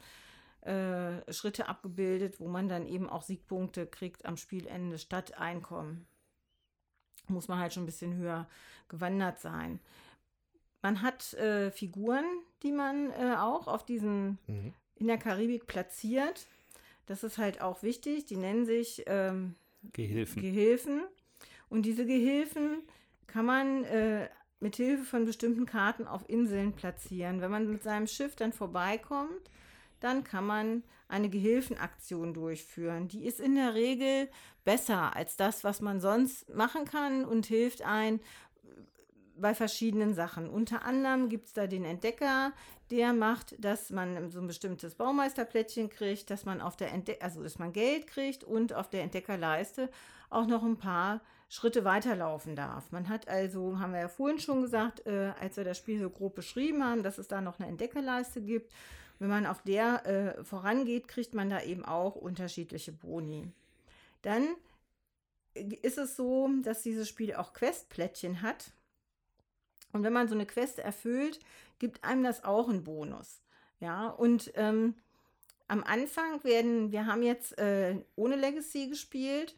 äh, Schritte abgebildet, wo man dann eben auch Siegpunkte kriegt am Spielende statt Einkommen. Muss man halt schon ein bisschen höher gewandert sein. Man hat äh, Figuren, die man äh, auch auf diesen mhm. in der Karibik platziert. Das ist halt auch wichtig. Die nennen sich ähm, Gehilfen. Gehilfen. Und diese Gehilfen kann man äh, mit Hilfe von bestimmten Karten auf Inseln platzieren. Wenn man mit seinem Schiff dann vorbeikommt, dann kann man eine Gehilfenaktion durchführen. Die ist in der Regel besser als das, was man sonst machen kann und hilft ein bei verschiedenen Sachen. Unter anderem gibt es da den Entdecker, der macht, dass man so ein bestimmtes Baumeisterplättchen kriegt, dass man auf der Entde also dass man Geld kriegt und auf der Entdeckerleiste auch noch ein paar Schritte weiterlaufen darf. Man hat also, haben wir ja vorhin schon gesagt, äh, als wir das Spiel so grob beschrieben haben, dass es da noch eine Entdeckerleiste gibt. Wenn man auf der äh, vorangeht, kriegt man da eben auch unterschiedliche Boni. Dann ist es so, dass dieses Spiel auch Questplättchen hat. Und wenn man so eine Quest erfüllt, gibt einem das auch einen Bonus. Ja, und ähm, am Anfang werden, wir haben jetzt äh, ohne Legacy gespielt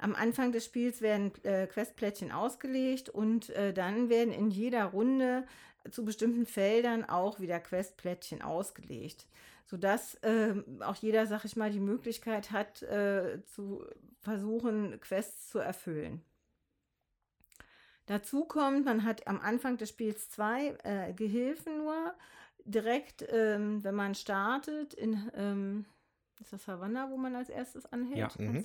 am Anfang des Spiels werden äh, Questplättchen ausgelegt und äh, dann werden in jeder Runde zu bestimmten Feldern auch wieder Questplättchen ausgelegt, sodass äh, auch jeder, sag ich mal, die Möglichkeit hat, äh, zu versuchen, Quests zu erfüllen. Dazu kommt, man hat am Anfang des Spiels zwei äh, Gehilfen nur. Direkt, ähm, wenn man startet, in ähm, ist das Havanna, wo man als erstes anhält? Ja. Mhm.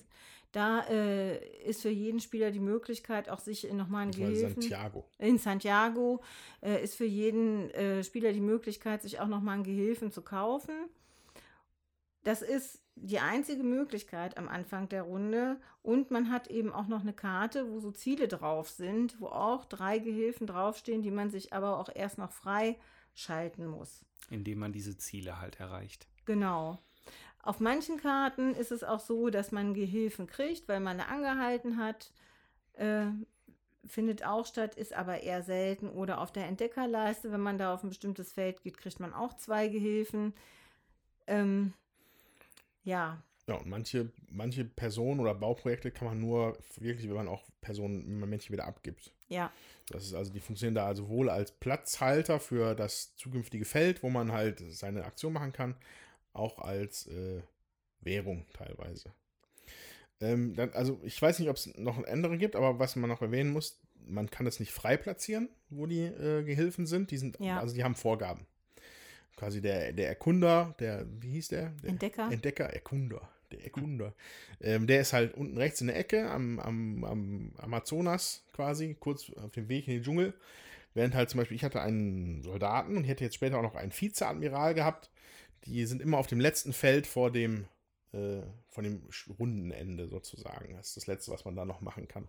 Da äh, ist für jeden Spieler die Möglichkeit, auch sich nochmal einen Gehilfen. Santiago. In Santiago äh, ist für jeden äh, Spieler die Möglichkeit, sich auch nochmal einen Gehilfen zu kaufen. Das ist die einzige Möglichkeit am Anfang der Runde. Und man hat eben auch noch eine Karte, wo so Ziele drauf sind, wo auch drei Gehilfen draufstehen, die man sich aber auch erst noch freischalten muss. Indem man diese Ziele halt erreicht. Genau. Auf manchen Karten ist es auch so, dass man Gehilfen kriegt, weil man angehalten hat. Äh, findet auch statt, ist aber eher selten. Oder auf der Entdeckerleiste, wenn man da auf ein bestimmtes Feld geht, kriegt man auch zwei Gehilfen. Ähm, ja. Ja, und manche, manche Personen oder Bauprojekte kann man nur wirklich, wenn man auch Personen, wenn man Männchen wieder abgibt. Ja. Das ist also, die funktionieren da also wohl als Platzhalter für das zukünftige Feld, wo man halt seine Aktion machen kann, auch als äh, Währung teilweise. Ähm, dann, also ich weiß nicht, ob es noch andere gibt, aber was man noch erwähnen muss, man kann es nicht frei platzieren, wo die äh, Gehilfen sind. Die sind, ja. also die haben Vorgaben. Quasi der, der Erkunder, der, wie hieß der? der Entdecker. Entdecker, Erkunder. Der Erkunder. Ähm, der ist halt unten rechts in der Ecke am, am, am Amazonas quasi, kurz auf dem Weg in den Dschungel. Während halt zum Beispiel, ich hatte einen Soldaten und ich hätte jetzt später auch noch einen Vizeadmiral gehabt Die sind immer auf dem letzten Feld vor dem, äh, von dem Rundenende sozusagen. Das ist das Letzte, was man da noch machen kann.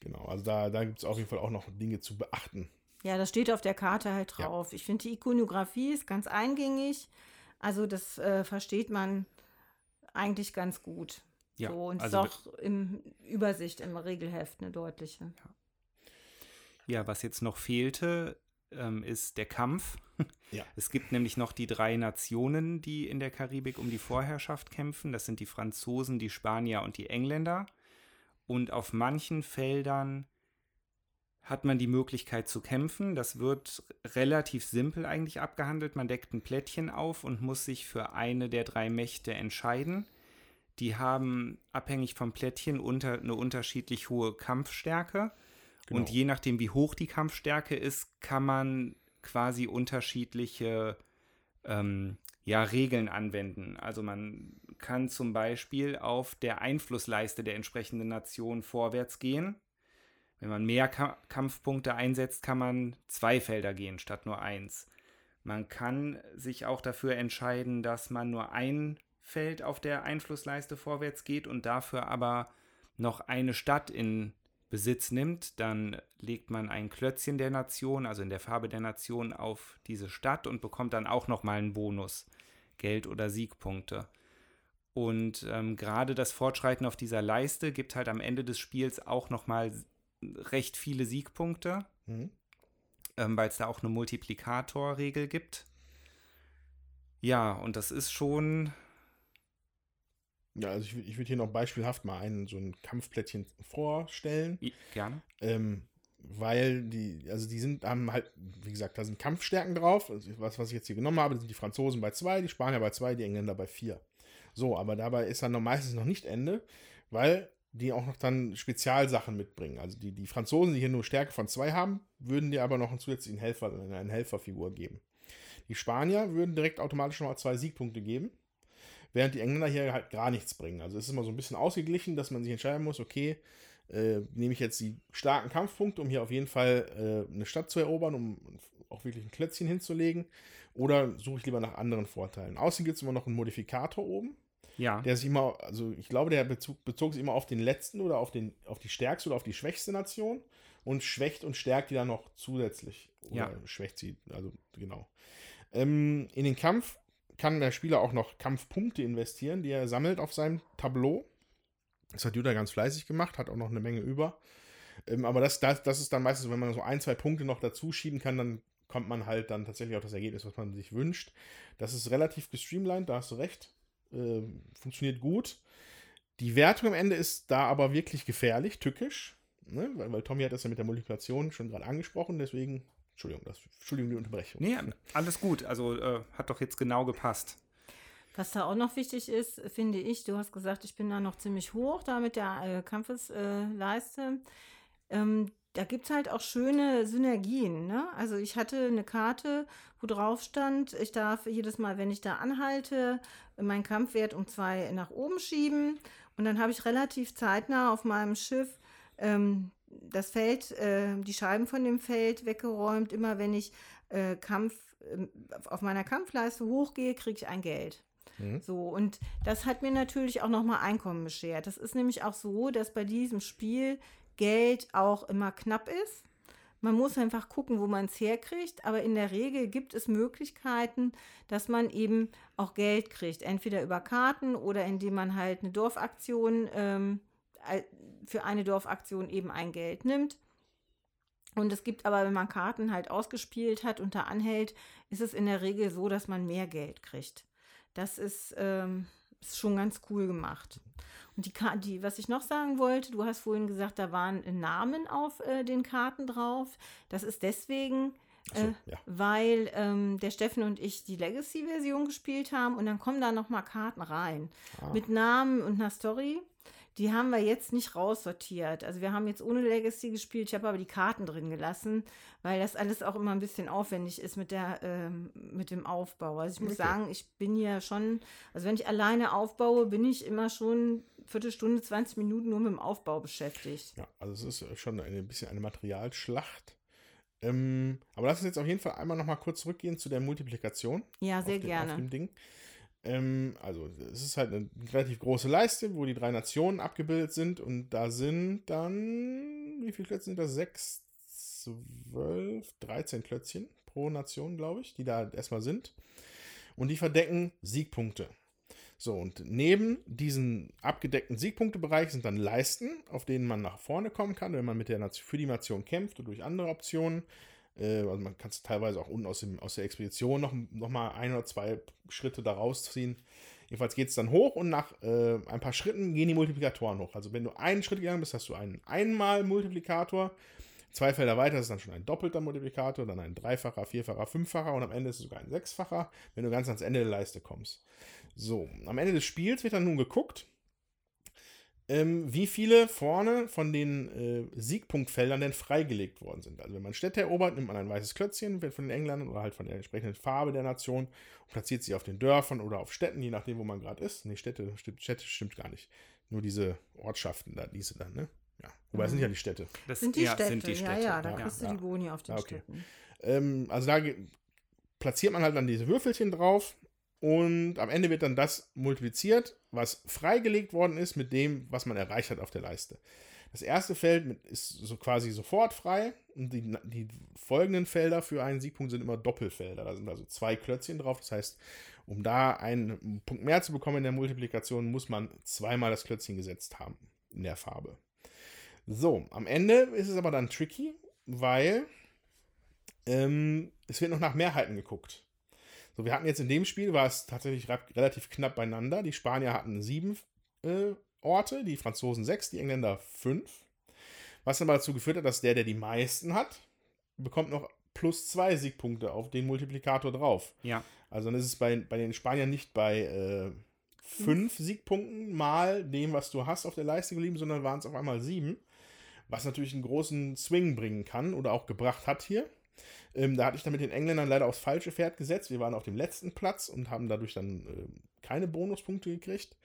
Genau, also da, da gibt es auf jeden Fall auch noch Dinge zu beachten. Ja, das steht auf der Karte halt drauf. Ja. Ich finde, die Ikonografie ist ganz eingängig. Also das äh, versteht man eigentlich ganz gut. Ja, so, und also ist auch im Übersicht im Regelheft eine deutliche. Ja. ja, was jetzt noch fehlte, ähm, ist der Kampf. Ja. Es gibt nämlich noch die drei Nationen, die in der Karibik um die Vorherrschaft kämpfen. Das sind die Franzosen, die Spanier und die Engländer. Und auf manchen Feldern hat man die Möglichkeit zu kämpfen. Das wird relativ simpel eigentlich abgehandelt. Man deckt ein Plättchen auf und muss sich für eine der drei Mächte entscheiden. Die haben abhängig vom Plättchen unter, eine unterschiedlich hohe Kampfstärke. Genau. Und je nachdem, wie hoch die Kampfstärke ist, kann man quasi unterschiedliche ähm, ja, Regeln anwenden. Also man kann zum Beispiel auf der Einflussleiste der entsprechenden Nation vorwärts gehen. Wenn man mehr Ka Kampfpunkte einsetzt, kann man zwei Felder gehen statt nur eins. Man kann sich auch dafür entscheiden, dass man nur ein Feld auf der Einflussleiste vorwärts geht und dafür aber noch eine Stadt in Besitz nimmt, dann legt man ein Klötzchen der Nation, also in der Farbe der Nation, auf diese Stadt und bekommt dann auch nochmal einen Bonus, Geld oder Siegpunkte. Und ähm, gerade das Fortschreiten auf dieser Leiste gibt halt am Ende des Spiels auch nochmal recht viele Siegpunkte, mhm. ähm, weil es da auch eine Multiplikatorregel gibt. Ja, und das ist schon ja, also ich, ich würde hier noch beispielhaft mal einen, so ein Kampfplättchen vorstellen. Gerne. Ähm, weil die, also die sind, haben halt, wie gesagt, da sind Kampfstärken drauf. Also was, was ich jetzt hier genommen habe, sind die Franzosen bei zwei, die Spanier bei zwei, die Engländer bei vier. So, aber dabei ist dann noch meistens noch nicht Ende, weil die auch noch dann Spezialsachen mitbringen. Also die, die Franzosen, die hier nur Stärke von zwei haben, würden dir aber noch einen zusätzlichen Helfer, eine Helferfigur geben. Die Spanier würden direkt automatisch noch mal zwei Siegpunkte geben während die Engländer hier halt gar nichts bringen. Also es ist immer so ein bisschen ausgeglichen, dass man sich entscheiden muss, okay, äh, nehme ich jetzt die starken Kampfpunkte, um hier auf jeden Fall äh, eine Stadt zu erobern, um auch wirklich ein Klötzchen hinzulegen, oder suche ich lieber nach anderen Vorteilen. Außerdem gibt es immer noch einen Modifikator oben. Ja. Der sich immer, also ich glaube, der bezog, bezog sich immer auf den letzten oder auf, den, auf die stärkste oder auf die schwächste Nation und schwächt und stärkt die dann noch zusätzlich. Oder ja. schwächt sie, also genau. Ähm, in den Kampf kann der Spieler auch noch Kampfpunkte investieren, die er sammelt auf seinem Tableau. Das hat Judah ganz fleißig gemacht, hat auch noch eine Menge über. Ähm, aber das, das, das ist dann meistens, wenn man so ein, zwei Punkte noch dazu schieben kann, dann kommt man halt dann tatsächlich auf das Ergebnis, was man sich wünscht. Das ist relativ gestreamlined, da hast du recht. Äh, funktioniert gut. Die Wertung am Ende ist da aber wirklich gefährlich, tückisch. Ne? Weil, weil Tommy hat das ja mit der Multiplikation schon gerade angesprochen, deswegen Entschuldigung, das, Entschuldigung die Unterbrechung. Nee, alles gut. Also äh, hat doch jetzt genau gepasst. Was da auch noch wichtig ist, finde ich, du hast gesagt, ich bin da noch ziemlich hoch, da mit der äh, Kampfesleiste. Äh, ähm, da gibt es halt auch schöne Synergien. Ne? Also ich hatte eine Karte, wo drauf stand, ich darf jedes Mal, wenn ich da anhalte, meinen Kampfwert um zwei nach oben schieben. Und dann habe ich relativ zeitnah auf meinem Schiff ähm, das Feld, äh, die Scheiben von dem Feld weggeräumt. Immer wenn ich äh, Kampf, äh, auf meiner Kampfleiste hochgehe, kriege ich ein Geld. Mhm. So, und das hat mir natürlich auch nochmal Einkommen beschert. Das ist nämlich auch so, dass bei diesem Spiel Geld auch immer knapp ist. Man muss einfach gucken, wo man es herkriegt, aber in der Regel gibt es Möglichkeiten, dass man eben auch Geld kriegt. Entweder über Karten oder indem man halt eine Dorfaktion ähm, für eine Dorfaktion eben ein Geld nimmt. Und es gibt aber, wenn man Karten halt ausgespielt hat und da anhält, ist es in der Regel so, dass man mehr Geld kriegt. Das ist, ähm, ist schon ganz cool gemacht. Und die, die, was ich noch sagen wollte, du hast vorhin gesagt, da waren Namen auf äh, den Karten drauf. Das ist deswegen, so, äh, ja. weil ähm, der Steffen und ich die Legacy-Version gespielt haben und dann kommen da nochmal Karten rein ah. mit Namen und einer Story. Die haben wir jetzt nicht raussortiert. Also wir haben jetzt ohne Legacy gespielt. Ich habe aber die Karten drin gelassen, weil das alles auch immer ein bisschen aufwendig ist mit der ähm, mit dem Aufbau. Also ich muss okay. sagen, ich bin ja schon, also wenn ich alleine aufbaue, bin ich immer schon Viertelstunde, 20 Minuten nur mit dem Aufbau beschäftigt. Ja, also es ist schon ein bisschen eine Materialschlacht. Ähm, aber lass uns jetzt auf jeden Fall einmal noch mal kurz zurückgehen zu der Multiplikation. Ja, sehr den, gerne. Auf dem Ding. Ähm, also, es ist halt eine relativ große Leiste, wo die drei Nationen abgebildet sind. Und da sind dann, wie viele Klötzchen sind das? Sechs, zwölf, 13 Klötzchen pro Nation, glaube ich, die da erstmal sind. Und die verdecken Siegpunkte. So, und neben diesen abgedeckten Siegpunktebereich sind dann Leisten, auf denen man nach vorne kommen kann, wenn man mit der Nation, für die Nation kämpft oder durch andere Optionen. Äh, also man kann es teilweise auch unten aus, dem, aus der Expedition noch, noch mal ein oder zwei Schritte da rausziehen. Jedenfalls geht es dann hoch und nach äh, ein paar Schritten gehen die Multiplikatoren hoch. Also wenn du einen Schritt gegangen bist, hast du einen Einmal-Multiplikator. Zwei Felder weiter ist dann schon ein doppelter Multiplikator, dann ein dreifacher, vierfacher, fünffacher und am Ende ist es sogar ein sechsfacher, wenn du ganz ans Ende der Leiste kommst. So, am Ende des Spiels wird dann nun geguckt, ähm, wie viele vorne von den äh, Siegpunktfeldern denn freigelegt worden sind. Also wenn man Städte erobert, nimmt man ein weißes Klötzchen von den Engländern oder halt von der entsprechenden Farbe der Nation und platziert sie auf den Dörfern oder auf Städten, je nachdem, wo man gerade ist. Nee, Städte, Städte, Städte stimmt gar nicht. Nur diese Ortschaften da, diese dann, ne? Ja. Wobei es sind ja die Städte. Das Sind die, ja, Städte. sind die Städte. Ja, ja, da Ja, kriegst ja. du die Boni auf den Ah, okay. Städten. Ähm, also da platziert man halt dann diese Würfelchen drauf und am Ende wird dann das multipliziert, was freigelegt worden ist mit dem, was man erreicht hat auf der Leiste. Das erste Feld ist so quasi sofort frei und die, die folgenden Felder für einen Siegpunkt sind immer Doppelfelder. Da sind also zwei Klötzchen drauf. Das heißt, um da einen Punkt mehr zu bekommen in der Multiplikation, muss man zweimal das Klötzchen gesetzt haben in der Farbe. So, am Ende ist es aber dann tricky, weil ähm, es wird noch nach Mehrheiten geguckt. So, wir hatten jetzt in dem Spiel, war es tatsächlich relativ knapp beieinander. Die Spanier hatten sieben äh, Orte, die Franzosen sechs, die Engländer fünf. Was aber dazu geführt hat, dass der, der die meisten hat, bekommt noch plus zwei Siegpunkte auf den Multiplikator drauf. Ja. Also dann ist es bei, bei den Spaniern nicht bei äh, fünf Siegpunkten mal dem, was du hast auf der Leiste geblieben, sondern waren es auf einmal sieben. Was natürlich einen großen Swing bringen kann oder auch gebracht hat hier. Ähm, da hatte ich dann mit den Engländern leider aufs falsche Pferd gesetzt. Wir waren auf dem letzten Platz und haben dadurch dann äh, keine Bonuspunkte gekriegt.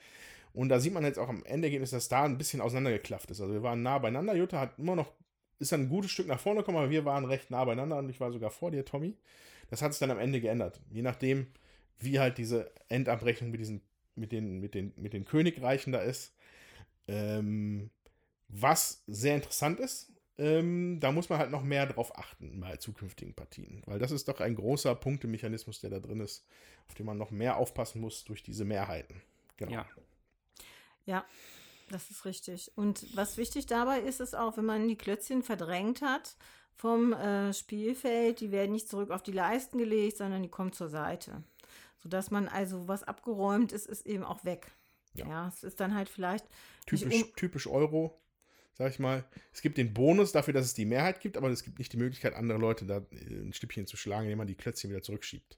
Und da sieht man jetzt auch am Endergebnis, dass da ein bisschen auseinandergeklafft ist. Also wir waren nah beieinander. Jutta hat immer noch, ist dann ein gutes Stück nach vorne gekommen, aber wir waren recht nah beieinander und ich war sogar vor dir, Tommy. Das hat sich dann am Ende geändert. Je nachdem, wie halt diese Endabrechnung mit diesen, mit den, mit den, mit den Königreichen da ist. Ähm, was sehr interessant ist, ähm, da muss man halt noch mehr drauf achten bei zukünftigen Partien. Weil das ist doch ein großer Punktemechanismus, der da drin ist, auf den man noch mehr aufpassen muss durch diese Mehrheiten. Genau. Ja. Ja, das ist richtig. Und was wichtig dabei ist, ist auch, wenn man die Klötzchen verdrängt hat vom äh, Spielfeld, die werden nicht zurück auf die Leisten gelegt, sondern die kommen zur Seite. Sodass man also, was abgeräumt ist, ist eben auch weg. Ja. Ja, es ist dann halt vielleicht Typisch, um- typisch Euro, sag ich mal. Es gibt den Bonus dafür, dass es die Mehrheit gibt, aber es gibt nicht die Möglichkeit, andere Leute da äh, ein Stückchen zu schlagen, indem man die Klötzchen wieder zurückschiebt.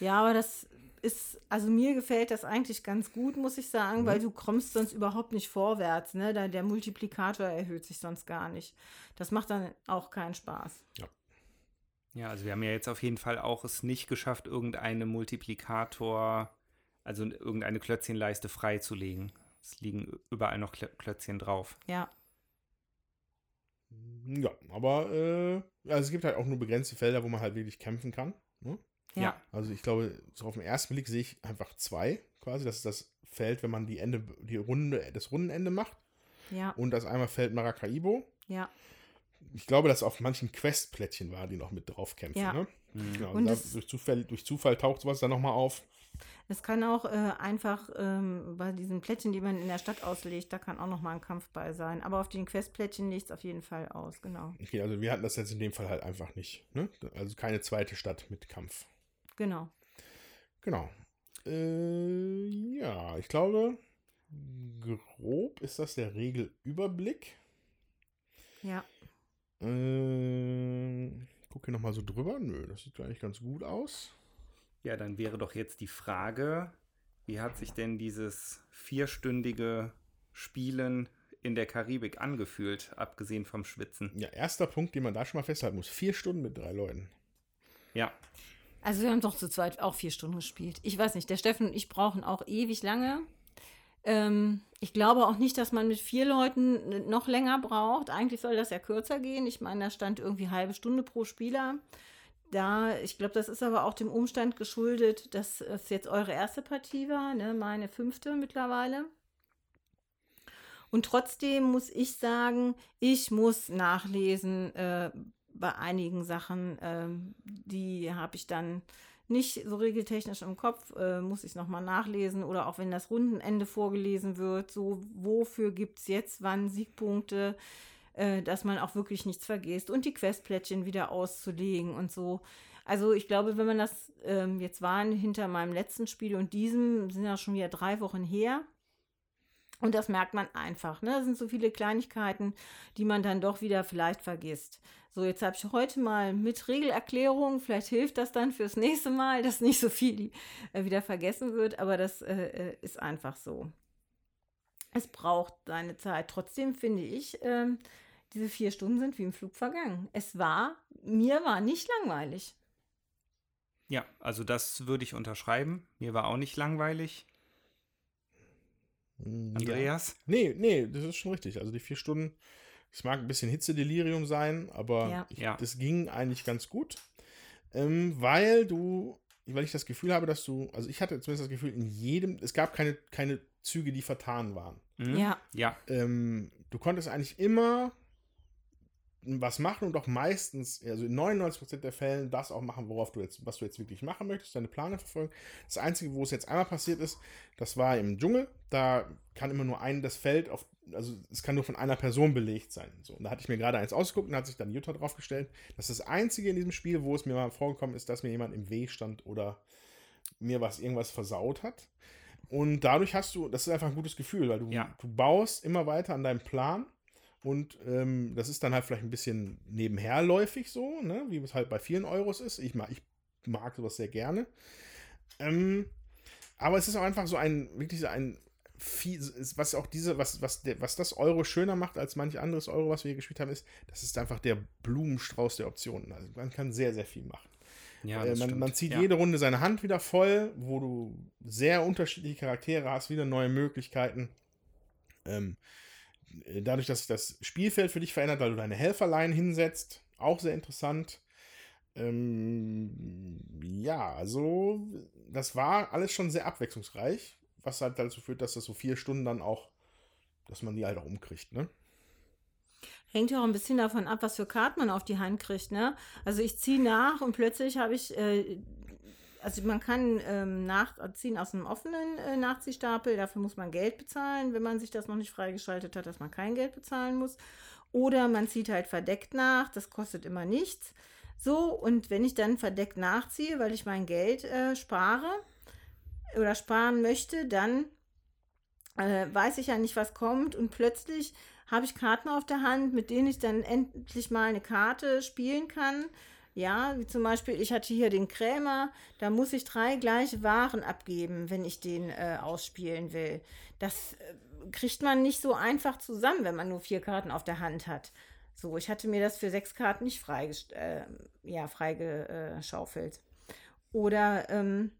Ja, aber das ist, also mir gefällt das eigentlich ganz gut, muss ich sagen, Mhm. weil du kommst sonst überhaupt nicht vorwärts, ne? Da der Multiplikator erhöht sich sonst gar nicht. Das macht dann auch keinen Spaß. Ja, also wir haben ja jetzt auf jeden Fall auch es nicht geschafft, irgendeine Multiplikator, also irgendeine Klötzchenleiste freizulegen. Es liegen überall noch Klö Klötzchen drauf. Ja, Ja, aber äh, also es gibt halt auch nur begrenzte Felder, wo man halt wirklich kämpfen kann. Ne? ja, Ja. Also ich glaube, so auf den ersten Blick sehe ich einfach zwei quasi. Das ist das Feld, wenn man die Ende, die Runde, das Rundenende macht. ja, Und das einmal Feld Maracaibo. ja. Ich glaube, dass auf manchen Questplättchen war, die noch mit drauf kämpfen. Ja. Ne? Mhm. Genau, Und da, es- durch, Zufall, durch Zufall taucht sowas dann nochmal auf. Es kann auch äh, einfach ähm, bei diesen Plättchen, die man in der Stadt auslegt, da kann auch noch mal ein Kampf bei sein. Aber auf den Questplättchen legt es auf jeden Fall aus, genau. Okay, also wir hatten das jetzt in dem Fall halt einfach nicht. Ne? Also keine zweite Stadt mit Kampf. Genau. Genau. Äh, ja, ich glaube, grob ist das der Regelüberblick. Ja. Äh, gucke hier nochmal so drüber. Nö, das sieht eigentlich ganz gut aus. Ja, dann wäre doch jetzt die Frage, wie hat sich denn dieses vierstündige Spielen in der Karibik angefühlt, abgesehen vom Schwitzen? Ja, erster Punkt, den man da schon mal festhalten muss. Vier Stunden mit drei Leuten. Ja, Also wir haben doch zu zweit auch vier Stunden gespielt. Ich weiß nicht, der Steffen und ich brauchen auch ewig lange. Ähm, Ich glaube auch nicht, dass man mit vier Leuten noch länger braucht. Eigentlich soll das ja kürzer gehen. Ich meine, da stand irgendwie halbe Stunde pro Spieler. Da, ich glaube, das ist aber auch dem Umstand geschuldet, dass es jetzt eure erste Partie war, ne? meine fünfte mittlerweile. Und trotzdem muss ich sagen, ich muss nachlesen äh, bei einigen Sachen. Äh, die habe ich dann nicht so regeltechnisch im Kopf, äh, muss ich nochmal nachlesen oder auch wenn das Rundenende vorgelesen wird, so wofür gibt es jetzt wann Siegpunkte, äh, dass man auch wirklich nichts vergisst und die Questplättchen wieder auszulegen und so. Also ich glaube, wenn man das ähm, jetzt waren hinter meinem letzten Spiel und diesem, sind ja schon wieder drei Wochen her, und das merkt man einfach. Ne? Das sind so viele Kleinigkeiten, die man dann doch wieder vielleicht vergisst. So, jetzt habe ich heute mal mit Regelerklärung, vielleicht hilft das dann fürs nächste Mal, dass nicht so viel äh, wieder vergessen wird, aber das äh, äh, ist einfach so. Es braucht seine Zeit. Trotzdem finde ich, äh, diese vier Stunden sind wie im Flug vergangen. Es war, mir war nicht langweilig. Ja, also das würde ich unterschreiben. Mir war auch nicht langweilig. Andreas? Ja. Nee, nee, das ist schon richtig. Also die vier Stunden es mag ein bisschen Hitzedelirium sein, aber Ja. ich, Ja. das ging eigentlich ganz gut. Ähm, weil du, weil ich das Gefühl habe, dass du, also ich hatte zumindest das Gefühl, in jedem, es gab keine, keine Züge, die vertan waren. Mhm. Ja. Ja, Ähm, du konntest eigentlich immer was machen und auch meistens, also in 99% der Fällen, das auch machen, worauf du jetzt, was du jetzt wirklich machen möchtest, deine Pläne verfolgen. Das Einzige, wo es jetzt einmal passiert ist, das war im Dschungel. Da kann immer nur ein das Feld auf, also es kann nur von einer Person belegt sein. So, und da hatte ich mir gerade eins ausgeguckt und hat sich dann Jutta draufgestellt. Das ist das Einzige in diesem Spiel, wo es mir mal vorgekommen ist, dass mir jemand im Weg stand oder mir was irgendwas versaut hat. Und dadurch hast du, das ist einfach ein gutes Gefühl, weil du, Ja. du baust immer weiter an deinem Plan und ähm, das ist dann halt vielleicht ein bisschen nebenherläufig so, ne? wie es halt bei vielen Euros ist. Ich mag, ich mag sowas sehr gerne. Ähm, aber es ist auch einfach so ein, wirklich so ein, was auch diese, was, was, der, was das Euro schöner macht als manch anderes Euro, was wir hier gespielt haben, ist, das ist einfach der Blumenstrauß der Optionen. Also man kann sehr, sehr viel machen. ja Äh, man, man zieht ja. jede Runde seine Hand wieder voll, wo du sehr unterschiedliche Charaktere hast, wieder neue Möglichkeiten. Ähm, äh, dadurch, dass sich das Spielfeld für dich verändert, weil du deine Helferlein hinsetzt, auch sehr interessant. Ähm, ja, also das war alles schon sehr abwechslungsreich, was halt dazu führt, dass das so vier Stunden dann auch, dass man die halt auch umkriegt, ne? Hängt ja auch ein bisschen davon ab, was für Karten man auf die Hand kriegt, ne? Also ich ziehe nach und plötzlich habe ich, äh, also man kann ähm, nachziehen aus einem offenen äh, Nachziehstapel, dafür muss man Geld bezahlen, wenn man sich das noch nicht freigeschaltet hat, dass man kein Geld bezahlen muss. Oder man zieht halt verdeckt nach, das kostet immer nichts. So, und wenn ich dann verdeckt nachziehe, weil ich mein Geld äh, spare oder sparen möchte, dann äh, weiß ich ja nicht, was kommt und plötzlich habe ich Karten auf der Hand, mit denen ich dann endlich mal eine Karte spielen kann. Ja, wie zum Beispiel, ich hatte hier den Krämer, da muss ich drei gleiche Waren abgeben, wenn ich den äh, ausspielen will. Das äh, kriegt man nicht so einfach zusammen, wenn man nur vier Karten auf der Hand hat. So, ich hatte mir das für sechs Karten nicht freigest- äh, ja, freigeschaufelt. Oder ähm,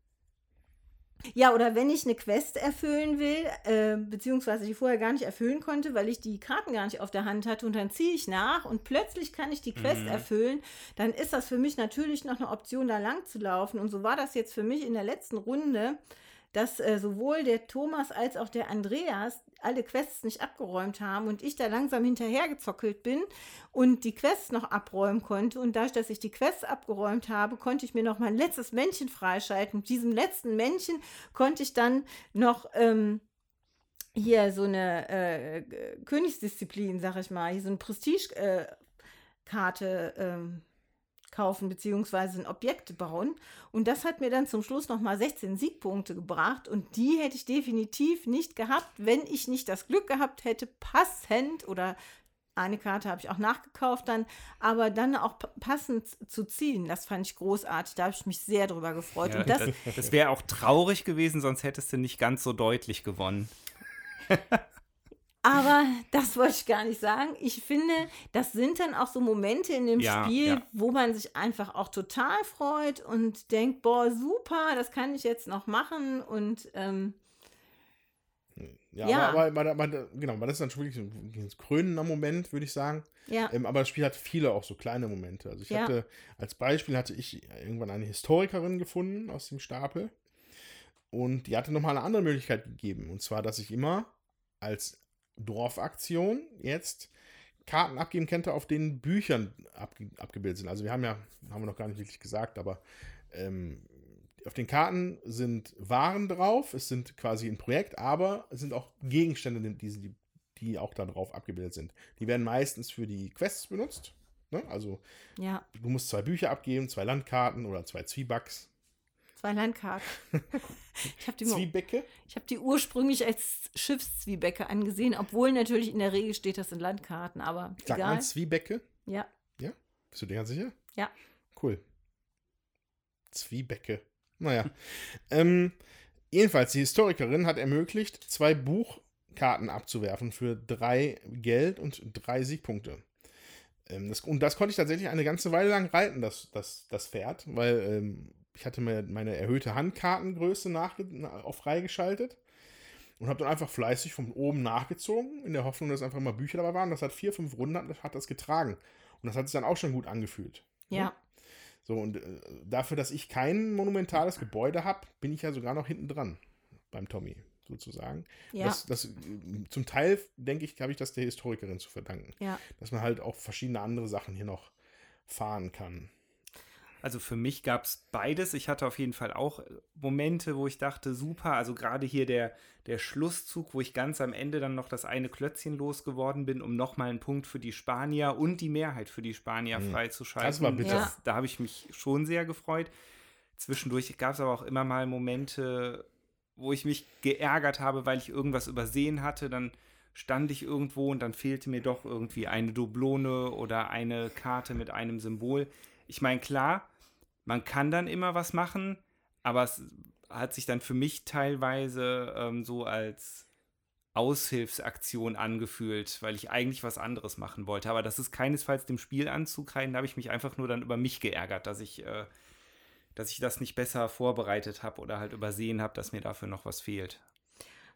ja, oder wenn ich eine Quest erfüllen will, äh, beziehungsweise die vorher gar nicht erfüllen konnte, weil ich die Karten gar nicht auf der Hand hatte und dann ziehe ich nach und plötzlich kann ich die Quest Mhm. erfüllen, dann ist das für mich natürlich noch eine Option, da lang zu laufen. Und so war das jetzt für mich in der letzten Runde, dass äh, sowohl der Thomas als auch der Andreas alle Quests nicht abgeräumt haben und ich da langsam hinterhergezockelt bin und die Quests noch abräumen konnte. Und dadurch, dass ich die Quests abgeräumt habe, konnte ich mir noch mein letztes Männchen freischalten. Mit diesem letzten Männchen konnte ich dann noch ähm, hier so eine äh, Königsdisziplin, sag ich mal, hier so eine Prestige-Karte ähm, kaufen, beziehungsweise ein Objekt bauen. Und das hat mir dann zum Schluss nochmal 16 Siegpunkte gebracht. Und die hätte ich definitiv nicht gehabt, wenn ich nicht das Glück gehabt hätte, passend oder eine Karte habe ich auch nachgekauft dann, aber dann auch pa- passend zu ziehen. Das fand ich großartig. Da habe ich mich sehr drüber gefreut. Ja, Und das, das das wäre auch traurig gewesen, sonst hättest du nicht ganz so deutlich gewonnen. Aber das wollte ich gar nicht sagen. Ich finde, das sind dann auch so Momente in dem Ja, Spiel, ja. wo man sich einfach auch total freut und denkt, boah, super, das kann ich jetzt noch machen. Und ähm, Ja, Ja. Aber, aber, aber, aber genau, das ist dann schon wirklich ein, ein krönender Moment, würde ich sagen. Ja. Ähm, aber das Spiel hat viele auch so kleine Momente. Also ich Ja. hatte, als Beispiel hatte ich irgendwann eine Historikerin gefunden aus dem Stapel. Und die hatte nochmal eine andere Möglichkeit gegeben. Und zwar, dass ich immer als Dorfaktion jetzt Karten abgeben könnte, auf denen Büchern abge abgebildet sind. Also wir haben ja, haben wir noch gar nicht wirklich gesagt, aber ähm, auf den Karten sind Waren drauf, es sind quasi ein Projekt, aber es sind auch Gegenstände, die, die, auch da drauf abgebildet sind. Die werden meistens für die Quests benutzt. Ne? Also Ja, du musst zwei Bücher abgeben, zwei Landkarten oder zwei Zwiebacks. Zwei Landkarten. ich habe die, Zwiebäcke? ich hab die ursprünglich als Schiffszwiebäcke angesehen, obwohl natürlich in der Regel steht, das sind Landkarten, aber Sagt egal. man Zwiebäcke? Ja, Bist du dir ganz sicher? Ja. Cool. Zwiebäcke. Naja. ähm, jedenfalls, die Historikerin hat ermöglicht, zwei Buchkarten abzuwerfen für drei Geld und drei Siegpunkte. Ähm, das, und das konnte ich tatsächlich eine ganze Weile lang reiten, das, das, das Pferd, weil ähm, ich hatte mir meine erhöhte Handkartengröße nachge na- auch freigeschaltet und habe dann einfach fleißig von oben nachgezogen, in der Hoffnung, dass einfach mal Bücher dabei waren. Das hat vier, fünf Runden, hat, hat das getragen. Und das hat sich dann auch schon gut angefühlt. ja. So, und äh, dafür, dass ich kein monumentales Gebäude habe, bin ich ja sogar noch hinten dran beim Tommy, sozusagen. Ja, Das, das, zum Teil, denke ich, habe ich das der Historikerin zu verdanken. ja. Dass man halt auch verschiedene andere Sachen hier noch fahren kann. Also für mich gab es beides. Ich hatte auf jeden Fall auch äh, Momente, wo ich dachte, super, also gerade hier der, der Schlusszug, wo ich ganz am Ende dann noch das eine Klötzchen losgeworden bin, um nochmal einen Punkt für die Spanier und die Mehrheit für die Spanier Mhm. freizuschalten. Das war bitter. Ja. da habe ich mich schon sehr gefreut. Zwischendurch gab es aber auch immer mal Momente, wo ich mich geärgert habe, weil ich irgendwas übersehen hatte. Dann stand ich irgendwo und dann fehlte mir doch irgendwie eine Doublone oder eine Karte mit einem Symbol. Ich meine, klar, man kann dann immer was machen, aber es hat sich dann für mich teilweise ähm, so als Aushilfsaktion angefühlt, weil ich eigentlich was anderes machen wollte. Aber das ist keinesfalls dem Spiel anzukreiden. Da habe ich mich einfach nur dann über mich geärgert, dass ich, äh, dass ich das nicht besser vorbereitet habe oder halt übersehen habe, dass mir dafür noch was fehlt.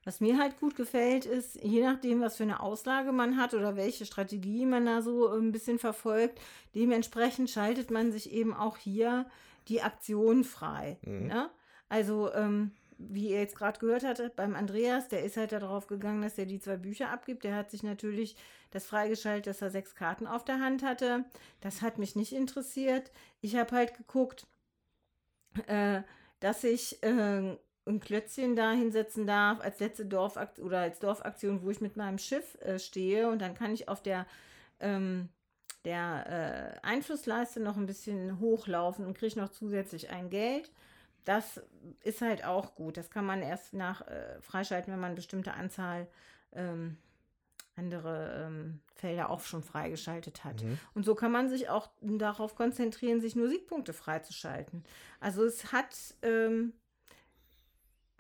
Was mir halt gut gefällt, ist, je nachdem, was für eine Auslage man hat oder welche Strategie man da so ein bisschen verfolgt, dementsprechend schaltet man sich eben auch hier die Aktion frei. Mhm. Ne? Also, ähm, wie ihr jetzt gerade gehört hattet, beim Andreas, der ist halt darauf gegangen, dass er die zwei Bücher abgibt. Der hat sich natürlich das freigeschaltet, dass er sechs Karten auf der Hand hatte. Das hat mich nicht interessiert. Ich habe halt geguckt, äh, dass ich äh, ein Klötzchen da hinsetzen darf als letzte Dorfaktion oder als Dorfaktion, wo ich mit meinem Schiff äh, stehe und dann kann ich auf der, ähm, der äh, Einflussleiste noch ein bisschen hochlaufen und kriege noch zusätzlich ein Geld. Das ist halt auch gut. Das kann man erst nach äh, freischalten, wenn man eine bestimmte Anzahl ähm, andere ähm, Felder auch schon freigeschaltet hat. Mhm. Und so kann man sich auch darauf konzentrieren, sich nur Siegpunkte freizuschalten. Also es hat, ähm,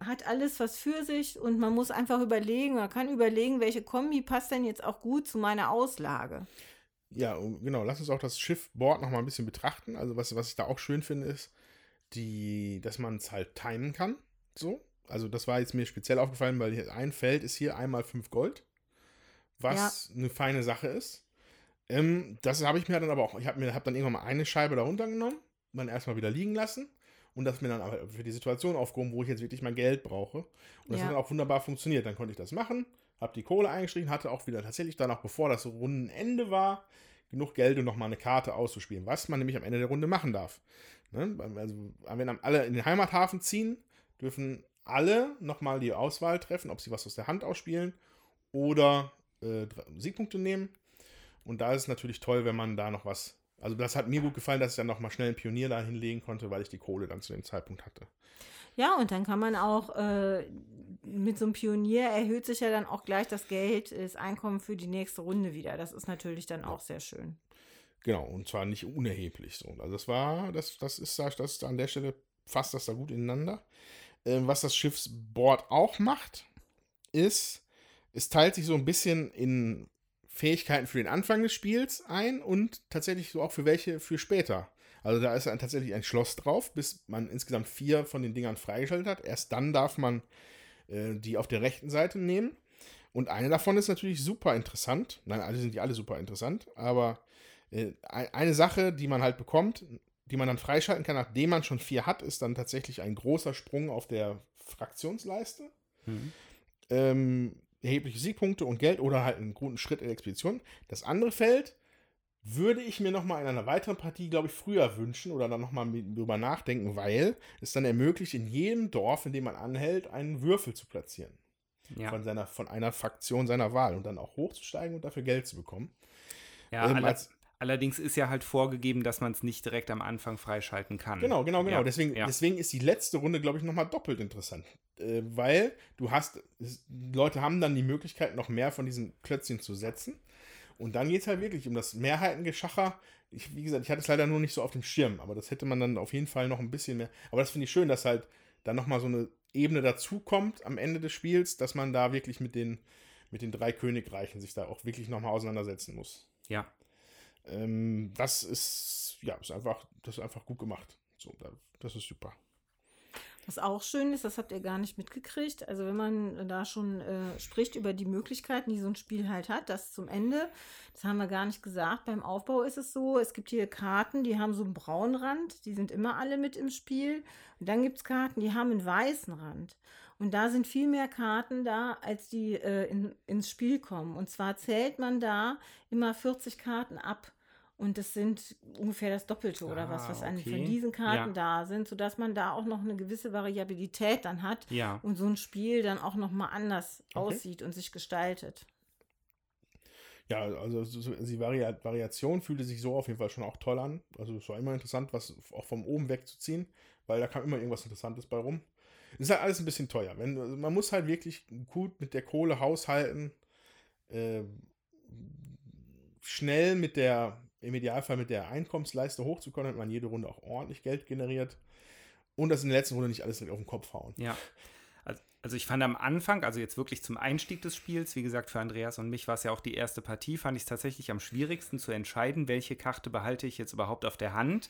hat alles was für sich und man muss einfach überlegen, man kann überlegen, welche Kombi passt denn jetzt auch gut zu meiner Auslage. Ja, genau. Lass uns auch das Schiffboard noch mal ein bisschen betrachten. Also was, was ich da auch schön finde, ist, die, dass man es halt timen kann. So. Also das war jetzt mir speziell aufgefallen, weil hier ein Feld ist hier einmal 5 Gold, was eine feine Sache ist. Ähm, das habe ich mir dann aber auch, ich habe mir hab dann irgendwann mal eine Scheibe da runtergenommen, dann erstmal wieder liegen lassen und das mir dann aber für die Situation aufgehoben, wo ich jetzt wirklich mein Geld brauche. Und das Ja. hat dann auch wunderbar funktioniert. Dann konnte ich das machen, habe die Kohle eingestrichen, hatte auch wieder tatsächlich dann auch, bevor das Rundenende war, genug Geld, um nochmal eine Karte auszuspielen, was man nämlich am Ende der Runde machen darf. Ne? Also, wenn alle in den Heimathafen ziehen, dürfen alle nochmal die Auswahl treffen, ob sie was aus der Hand ausspielen oder äh, Siegpunkte nehmen. Und da ist es natürlich toll, wenn man da noch was. Also, das hat mir gut gefallen, dass ich dann nochmal schnell einen Pionier da hinlegen konnte, weil ich die Kohle dann zu dem Zeitpunkt hatte. Ja, und dann kann man auch äh, mit so einem Pionier erhöht sich ja dann auch gleich das Geld, das Einkommen für die nächste Runde wieder. Das ist natürlich dann auch sehr schön. Genau, und zwar nicht unerheblich so. Also das war, das, das ist da, das ist an der Stelle fasst das da gut ineinander. Ähm, was das Schiffsboard auch macht, ist, es teilt sich so ein bisschen in Fähigkeiten für den Anfang des Spiels ein und tatsächlich so auch für welche für später. Also da ist dann tatsächlich ein Schloss drauf, bis man insgesamt vier von den Dingern freigeschaltet hat. Erst dann darf man äh, die auf der rechten Seite nehmen. Und eine davon ist natürlich super interessant. Nein, alle sind ja alle super interessant, aber äh, eine Sache, die man halt bekommt, die man dann freischalten kann, nachdem man schon vier hat, ist dann tatsächlich ein großer Sprung auf der Fraktionsleiste. Mhm. Ähm, erhebliche Siegpunkte und Geld oder halt einen guten Schritt in der Expedition. Das andere Feld würde ich mir nochmal in einer weiteren Partie, glaube ich, früher wünschen oder dann nochmal drüber nachdenken, weil es dann ermöglicht, in jedem Dorf, in dem man anhält, einen Würfel zu platzieren. Ja. Von, seiner, von einer Fraktion seiner Wahl und dann auch hochzusteigen und dafür Geld zu bekommen. Ja, ähm, als, allerdings ist ja halt vorgegeben, dass man es nicht direkt am Anfang freischalten kann. Genau, genau, genau. Ja, deswegen, ja. deswegen ist die letzte Runde, glaube ich, nochmal doppelt interessant. Äh, weil du hast, Leute haben dann die Möglichkeit, noch mehr von diesen Klötzchen zu setzen. Und dann geht es halt wirklich um das Mehrheitengeschacher. Ich, wie gesagt, ich hatte es leider nur nicht so auf dem Schirm, aber das hätte man dann auf jeden Fall noch ein bisschen mehr. Aber das finde ich schön, dass halt dann nochmal so eine Ebene dazukommt am Ende des Spiels, dass man da wirklich mit den, mit den drei Königreichen sich da auch wirklich nochmal auseinandersetzen muss. Ja. Ähm, das ist, ja, ist einfach, das ist einfach gut gemacht. So, das ist super. Was auch schön ist, das habt ihr gar nicht mitgekriegt. Also wenn man da schon äh, spricht über die Möglichkeiten, die so ein Spiel halt hat, das zum Ende, das haben wir gar nicht gesagt. Beim Aufbau ist es so, es gibt hier Karten, die haben so einen braunen Rand, die sind immer alle mit im Spiel. Und dann gibt es Karten, die haben einen weißen Rand. Und da sind viel mehr Karten da, als die äh, in, ins Spiel kommen. Und zwar zählt man da immer 40 Karten ab. Und das sind ungefähr das Doppelte oder ah, was, was okay. von diesen Karten ja. da sind, sodass man da auch noch eine gewisse Variabilität dann hat ja. und so ein Spiel dann auch noch mal anders okay. aussieht und sich gestaltet. Ja, also die Vari Variation fühlte sich so auf jeden Fall schon auch toll an. Also es war immer interessant, was auch vom oben wegzuziehen, weil da kam immer irgendwas Interessantes bei rum. Ist halt alles ein bisschen teuer. Wenn, also man muss halt wirklich gut mit der Kohle haushalten, äh, schnell mit der im Idealfall mit der Einkommensleiste hochzukommen, damit man jede Runde auch ordentlich Geld generiert. Und das in der letzten Runde nicht alles direkt auf den Kopf hauen. Ja. Also ich fand am Anfang, also jetzt wirklich zum Einstieg des Spiels, wie gesagt, für Andreas und mich war es ja auch die erste Partie, fand ich es tatsächlich am schwierigsten zu entscheiden, welche Karte behalte ich jetzt überhaupt auf der Hand.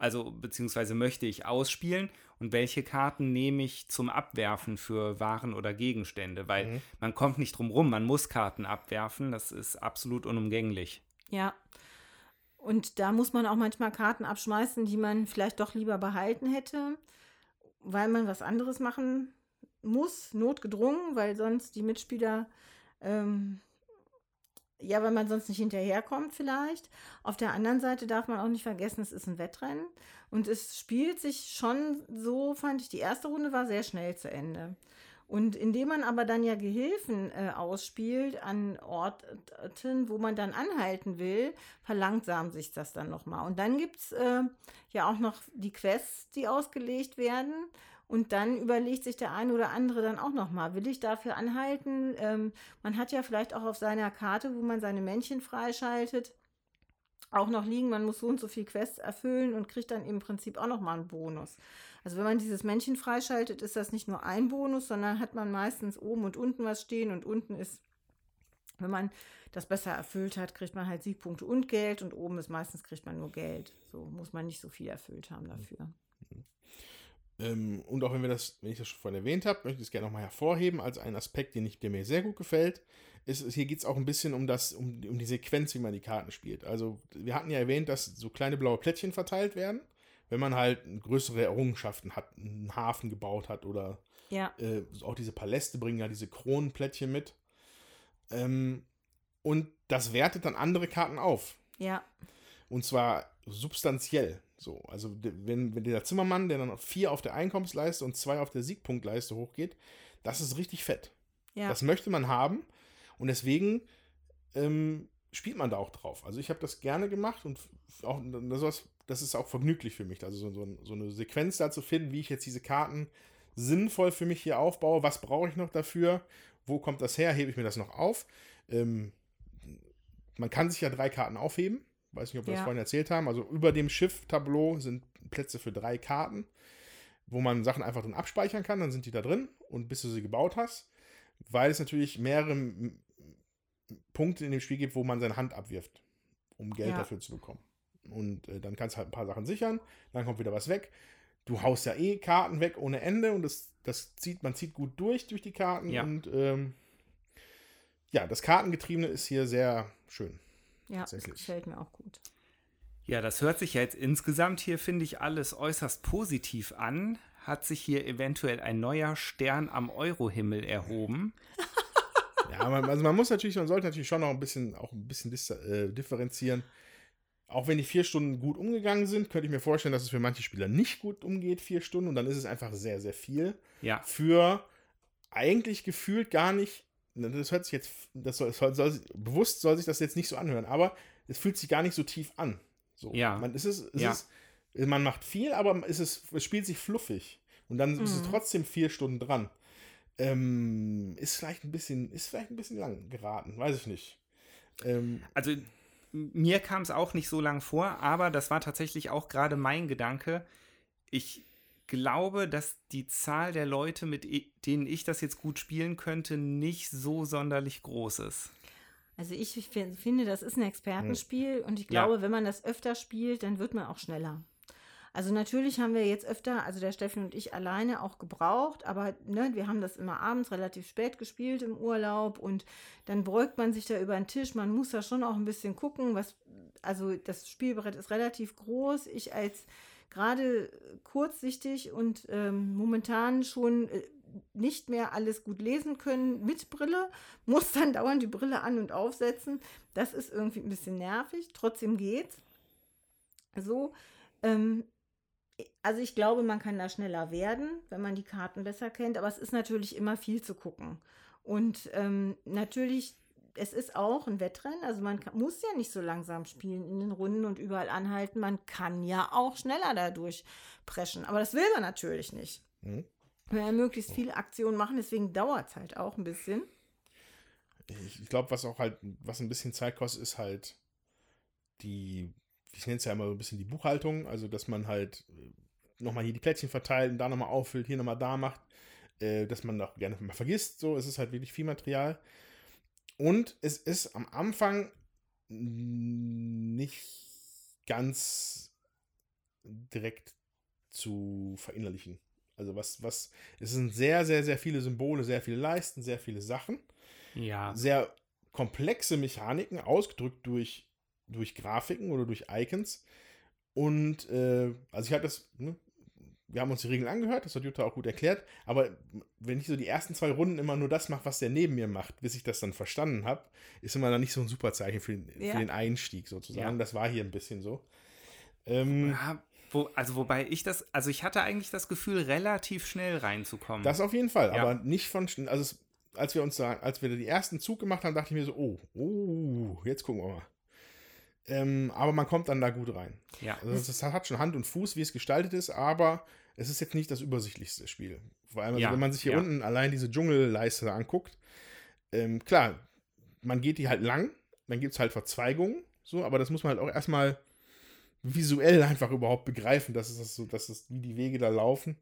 Also beziehungsweise möchte ich ausspielen und welche Karten nehme ich zum Abwerfen für Waren oder Gegenstände, weil mhm. man kommt nicht drum rum, man muss Karten abwerfen, das ist absolut unumgänglich. Ja, und da muss man auch manchmal Karten abschmeißen, die man vielleicht doch lieber behalten hätte, weil man was anderes machen muss, notgedrungen, weil sonst die Mitspieler, ähm, ja, weil man sonst nicht hinterherkommt vielleicht. Auf der anderen Seite darf man auch nicht vergessen, es ist ein Wettrennen und es spielt sich schon so, fand ich, die erste Runde war sehr schnell zu Ende. Und indem man aber dann ja Gehilfen äh, ausspielt an Orten, wo man dann anhalten will, verlangsamt sich das dann nochmal. Und dann gibt es äh, ja auch noch die Quests, die ausgelegt werden. Und dann überlegt sich der eine oder andere dann auch nochmal, will ich dafür anhalten? Ähm, man hat ja vielleicht auch auf seiner Karte, wo man seine Männchen freischaltet, auch noch liegen, man muss so und so viel Quests erfüllen und kriegt dann im Prinzip auch nochmal einen Bonus. Also wenn man dieses Männchen freischaltet, ist das nicht nur ein Bonus, sondern hat man meistens oben und unten was stehen und unten ist, wenn man das besser erfüllt hat, kriegt man halt Siegpunkte und Geld und oben ist meistens kriegt man nur Geld. So muss man nicht so viel erfüllt haben dafür. Ähm, und auch wenn wir das, wenn ich das schon vorhin erwähnt habe, möchte ich es gerne nochmal hervorheben als einen Aspekt, den ich, der mir sehr gut gefällt. Ist, hier geht es auch ein bisschen um das, um, um die Sequenz, wie man die Karten spielt. Also, wir hatten ja erwähnt, dass so kleine blaue Plättchen verteilt werden wenn man halt größere Errungenschaften hat, einen Hafen gebaut hat oder ja. äh, auch diese Paläste bringen ja diese Kronenplättchen mit. Ähm, und das wertet dann andere Karten auf. Ja. Und zwar substanziell. So, also wenn, wenn der Zimmermann, der dann vier auf der Einkommensleiste und zwei auf der Siegpunktleiste hochgeht, das ist richtig fett. Ja. Das möchte man haben und deswegen ähm, spielt man da auch drauf. Also ich habe das gerne gemacht und auch sowas das ist auch vergnüglich für mich. Also so, so, so, eine Sequenz da zu finden, wie ich jetzt diese Karten sinnvoll für mich hier aufbaue. Was brauche ich noch dafür? Wo kommt das her? Hebe ich mir das noch auf? Ähm, man kann sich ja drei Karten aufheben. Weiß nicht, ob wir ja. das vorhin erzählt haben. Also über dem Schiff-Tableau sind Plätze für drei Karten, wo man Sachen einfach drin abspeichern kann. Dann sind die da drin und bis du sie gebaut hast. Weil es natürlich mehrere Punkte in dem Spiel gibt, wo man seine Hand abwirft, um Geld ja. dafür zu bekommen. Und äh, dann kannst du halt ein paar Sachen sichern, dann kommt wieder was weg. Du haust ja eh Karten weg ohne Ende und das, das zieht, man zieht gut durch durch die Karten ja. und ähm, ja, das Kartengetriebene ist hier sehr schön. Ja, das gefällt mir auch gut. Ja, das hört sich ja jetzt insgesamt hier, finde ich, alles äußerst positiv an. Hat sich hier eventuell ein neuer Stern am Eurohimmel erhoben? Ja, man, also man muss natürlich, man sollte natürlich schon noch ein bisschen, auch ein bisschen dis äh, differenzieren. Auch wenn die vier Stunden gut umgegangen sind, könnte ich mir vorstellen, dass es für manche Spieler nicht gut umgeht, vier Stunden. Und dann ist es einfach sehr, sehr viel. Ja. Für eigentlich gefühlt gar nicht, das hört sich jetzt, das soll, soll, soll, bewusst soll sich das jetzt nicht so anhören, aber es fühlt sich gar nicht so tief an. So, Ja. Man, es ist, es Ja. ist, man macht viel, aber es, ist, es spielt sich fluffig. Und dann ist es Mhm. trotzdem vier Stunden dran. Ähm, ist vielleicht ein bisschen, ist vielleicht ein bisschen lang geraten, weiß ich nicht. Ähm, Also mir kam es auch nicht so lang vor, aber das war tatsächlich auch gerade mein Gedanke. Ich glaube, dass die Zahl der Leute, mit denen ich das jetzt gut spielen könnte, nicht so sonderlich groß ist. Also ich fi- finde, das ist ein Expertenspiel und ich Ja. glaube, wenn man das öfter spielt, dann wird man auch schneller. Also natürlich haben wir jetzt öfter, also der Steffen und ich alleine auch gebraucht, aber ne, wir haben das immer abends relativ spät gespielt im Urlaub und dann beugt man sich da über den Tisch. Man muss da schon auch ein bisschen gucken, was, also das Spielbrett ist relativ groß. Ich als gerade kurzsichtig und ähm, momentan schon äh, nicht mehr alles gut lesen können mit Brille, muss dann dauernd die Brille an und aufsetzen. Das ist irgendwie ein bisschen nervig. Trotzdem geht's. So, ähm, also ich glaube, man kann da schneller werden, wenn man die Karten besser kennt, aber es ist natürlich immer viel zu gucken. Und ähm, natürlich, es ist auch ein Wettrennen, also man kann, muss ja nicht so langsam spielen in den Runden und überall anhalten. Man kann ja auch schneller dadurch preschen, aber das will man natürlich nicht. Wir wollen ja möglichst viele Aktionen machen, deswegen dauert es halt auch ein bisschen. ich glaube, was auch halt, was ein bisschen Zeit kostet, ist halt die, ich nenne es ja immer so ein bisschen die Buchhaltung, also dass man halt nochmal hier die Plättchen verteilt und da nochmal auffüllt, hier nochmal da macht, äh, dass man auch gerne mal vergisst, so, es ist halt wirklich viel Material. Und es ist am Anfang nicht ganz direkt zu verinnerlichen. Also was, was, es sind sehr, sehr, sehr viele Symbole, sehr viele Leisten, sehr viele Sachen Ja. sehr komplexe Mechaniken, ausgedrückt durch, durch Grafiken oder durch Icons. Und äh, also ich hatte das, ne, wir haben uns die Regeln angehört, das hat Jutta auch gut erklärt, aber wenn ich so die ersten zwei Runden immer nur das mache, was der neben mir macht, bis ich das dann verstanden habe, ist immer dann nicht so ein super Zeichen für den, Ja. für den Einstieg sozusagen. Ja. Das war hier ein bisschen so. Ähm, Ja, wo, also wobei ich das, also ich hatte eigentlich das Gefühl, relativ schnell reinzukommen. Das auf jeden Fall, Ja. aber nicht von, also es, als wir uns da, als wir die ersten Zug gemacht haben, dachte ich mir so, oh, oh, jetzt gucken wir mal. Ähm, aber man kommt dann da gut rein. ja. Also das, das hat schon Hand und Fuß, wie es gestaltet ist, aber es ist jetzt nicht das übersichtlichste Spiel. Vor allem, also Ja, wenn man sich hier ja. unten allein diese Dschungelleiste anguckt, ähm, klar, man geht die halt lang, dann gibt es halt Verzweigungen, so, aber das muss man halt auch erstmal visuell einfach überhaupt begreifen, dass es das so, dass es, wie die Wege da laufen.